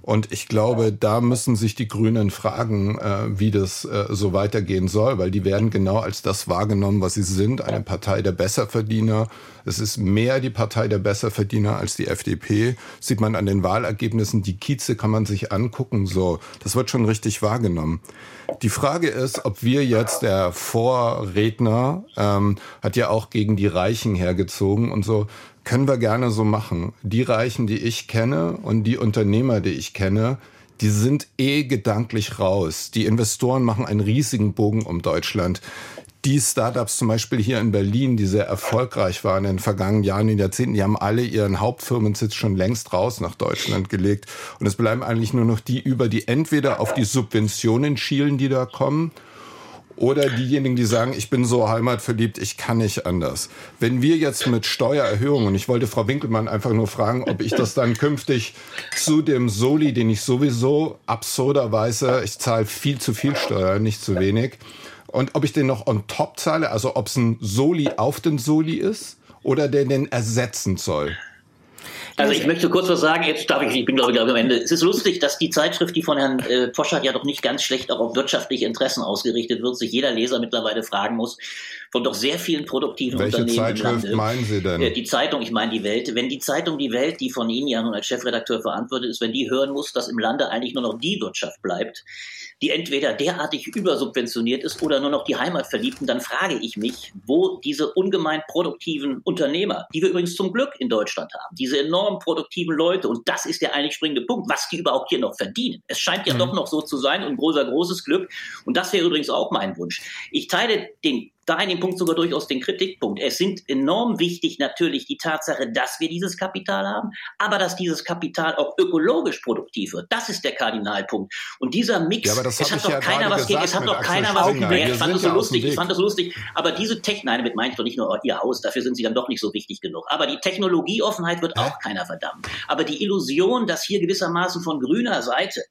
und ich glaube, da müssen sich die Grünen fragen, äh, wie das äh, so weitergehen soll, weil die werden genau als das wahrgenommen, was sie sind, eine Partei der Besserverdiener. Es ist mehr die Partei der Besserverdiener als die FDP. Sieht man an den Wahlergebnissen, die Kieze kann man sich angucken, so. Das wird schon richtig wahrgenommen. Die Frage ist, ob wir jetzt, der Vorredner ähm, hat ja auch gegen die Reichen hergezogen und so, können wir gerne so machen. Die Reichen, die ich kenne und die Unternehmer, die ich kenne, die sind eh gedanklich raus. Die Investoren machen einen riesigen Bogen um Deutschland. Die Startups zum Beispiel hier in Berlin, die sehr erfolgreich waren in den vergangenen Jahren und Jahrzehnten, die haben alle ihren Hauptfirmensitz schon längst raus nach Deutschland gelegt. Und es bleiben eigentlich nur noch die über, die entweder auf die Subventionen schielen, die da kommen, oder diejenigen, die sagen, ich bin so heimatverliebt, ich kann nicht anders. Wenn wir jetzt mit Steuererhöhungen, und ich wollte Frau Winkelmann einfach nur fragen, ob ich das dann künftig zu dem Soli, den ich sowieso absurderweise, ich zahle viel zu viel Steuer, nicht zu wenig, und ob ich den noch on top zahle, also ob es ein Soli auf den Soli ist oder der den ersetzen soll. Also ich möchte kurz was sagen, jetzt darf ich, ich bin glaube ich am Ende. Es ist lustig, dass die Zeitschrift, die von Herrn äh, Poschert ja doch nicht ganz schlecht auch auf wirtschaftliche Interessen ausgerichtet wird, sich jeder Leser mittlerweile fragen muss, von doch sehr vielen produktiven Welche Unternehmen Zeitschrift im Lande. meinen Sie denn? Äh, Die Zeitung, ich meine die Welt. Wenn die Zeitung Die Welt, die von Ihnen ja nun als Chefredakteur verantwortet ist, wenn die hören muss, dass im Lande eigentlich nur noch die Wirtschaft bleibt, die entweder derartig übersubventioniert ist oder nur noch die Heimatverliebten, dann frage ich mich, wo diese ungemein produktiven Unternehmer, die wir übrigens zum Glück in Deutschland haben, diese enorm produktiven Leute, und das ist der eigentlich springende Punkt, was die überhaupt hier noch verdienen. Es scheint ja Mhm. doch noch so zu sein und großer, großes Glück. Und das wäre übrigens auch mein Wunsch. Ich teile den da in dem Punkt sogar durchaus den Kritikpunkt. Es sind enorm wichtig natürlich die Tatsache, dass wir dieses Kapital haben, aber dass dieses Kapital auch ökologisch produktiv wird. Das ist der Kardinalpunkt. Und dieser Mix, Ja, es hat doch ja keiner was gegen, es hat doch keiner was gegen. Ich fand das so lustig, ich fand das lustig. Aber diese Tech, nein, damit meine ich doch nicht nur Ihr Haus, dafür sind Sie dann doch nicht so wichtig genug. Aber die Technologieoffenheit wird auch keiner verdammen. Aber die Illusion, dass hier gewissermaßen von grüner Seite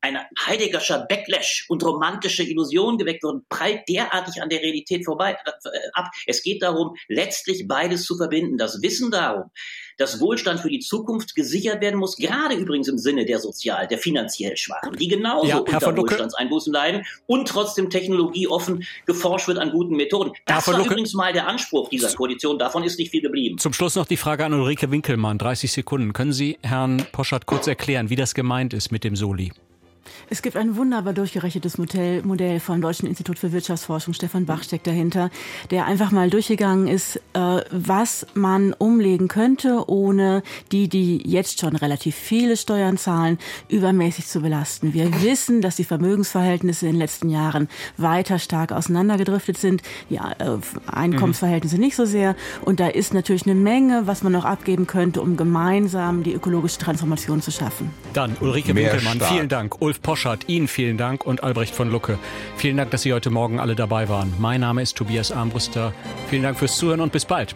ein Heideggerscher Backlash und romantische Illusionen geweckt wurden, prallt derartig an der Realität vorbei äh, ab. Es geht darum, letztlich beides zu verbinden. Das Wissen darum, dass Wohlstand für die Zukunft gesichert werden muss, gerade übrigens im Sinne der sozial, der finanziell Schwachen, die genauso Ja, unter. Wohlstandseinbußen leiden und trotzdem technologieoffen geforscht wird an guten Methoden. Das war Lucke. übrigens mal der Anspruch dieser Koalition. Davon ist nicht viel geblieben. Zum Schluss noch die Frage an Ulrike Winkelmann, 30 Sekunden. Können Sie Herrn Poschert kurz erklären, wie das gemeint ist mit dem Soli? Es gibt ein wunderbar durchgerechnetes Modell, Modell vom Deutschen Institut für Wirtschaftsforschung, Stefan Bach steckt dahinter, der einfach mal durchgegangen ist, äh, was man umlegen könnte, ohne die, die jetzt schon relativ viele Steuern zahlen, übermäßig zu belasten. Wir wissen, dass die Vermögensverhältnisse in den letzten Jahren weiter stark auseinandergedriftet sind, die äh, Einkommensverhältnisse nicht so sehr. Und da ist natürlich eine Menge, was man noch abgeben könnte, um gemeinsam die ökologische Transformation zu schaffen. Dann Ulrike Winkelmann, vielen Dank. Ulf Poschert, Ihnen vielen Dank und Albrecht von Lucke. Vielen Dank, dass Sie heute Morgen alle dabei waren. Mein Name ist Tobias Armbruster. Vielen Dank fürs Zuhören und bis bald.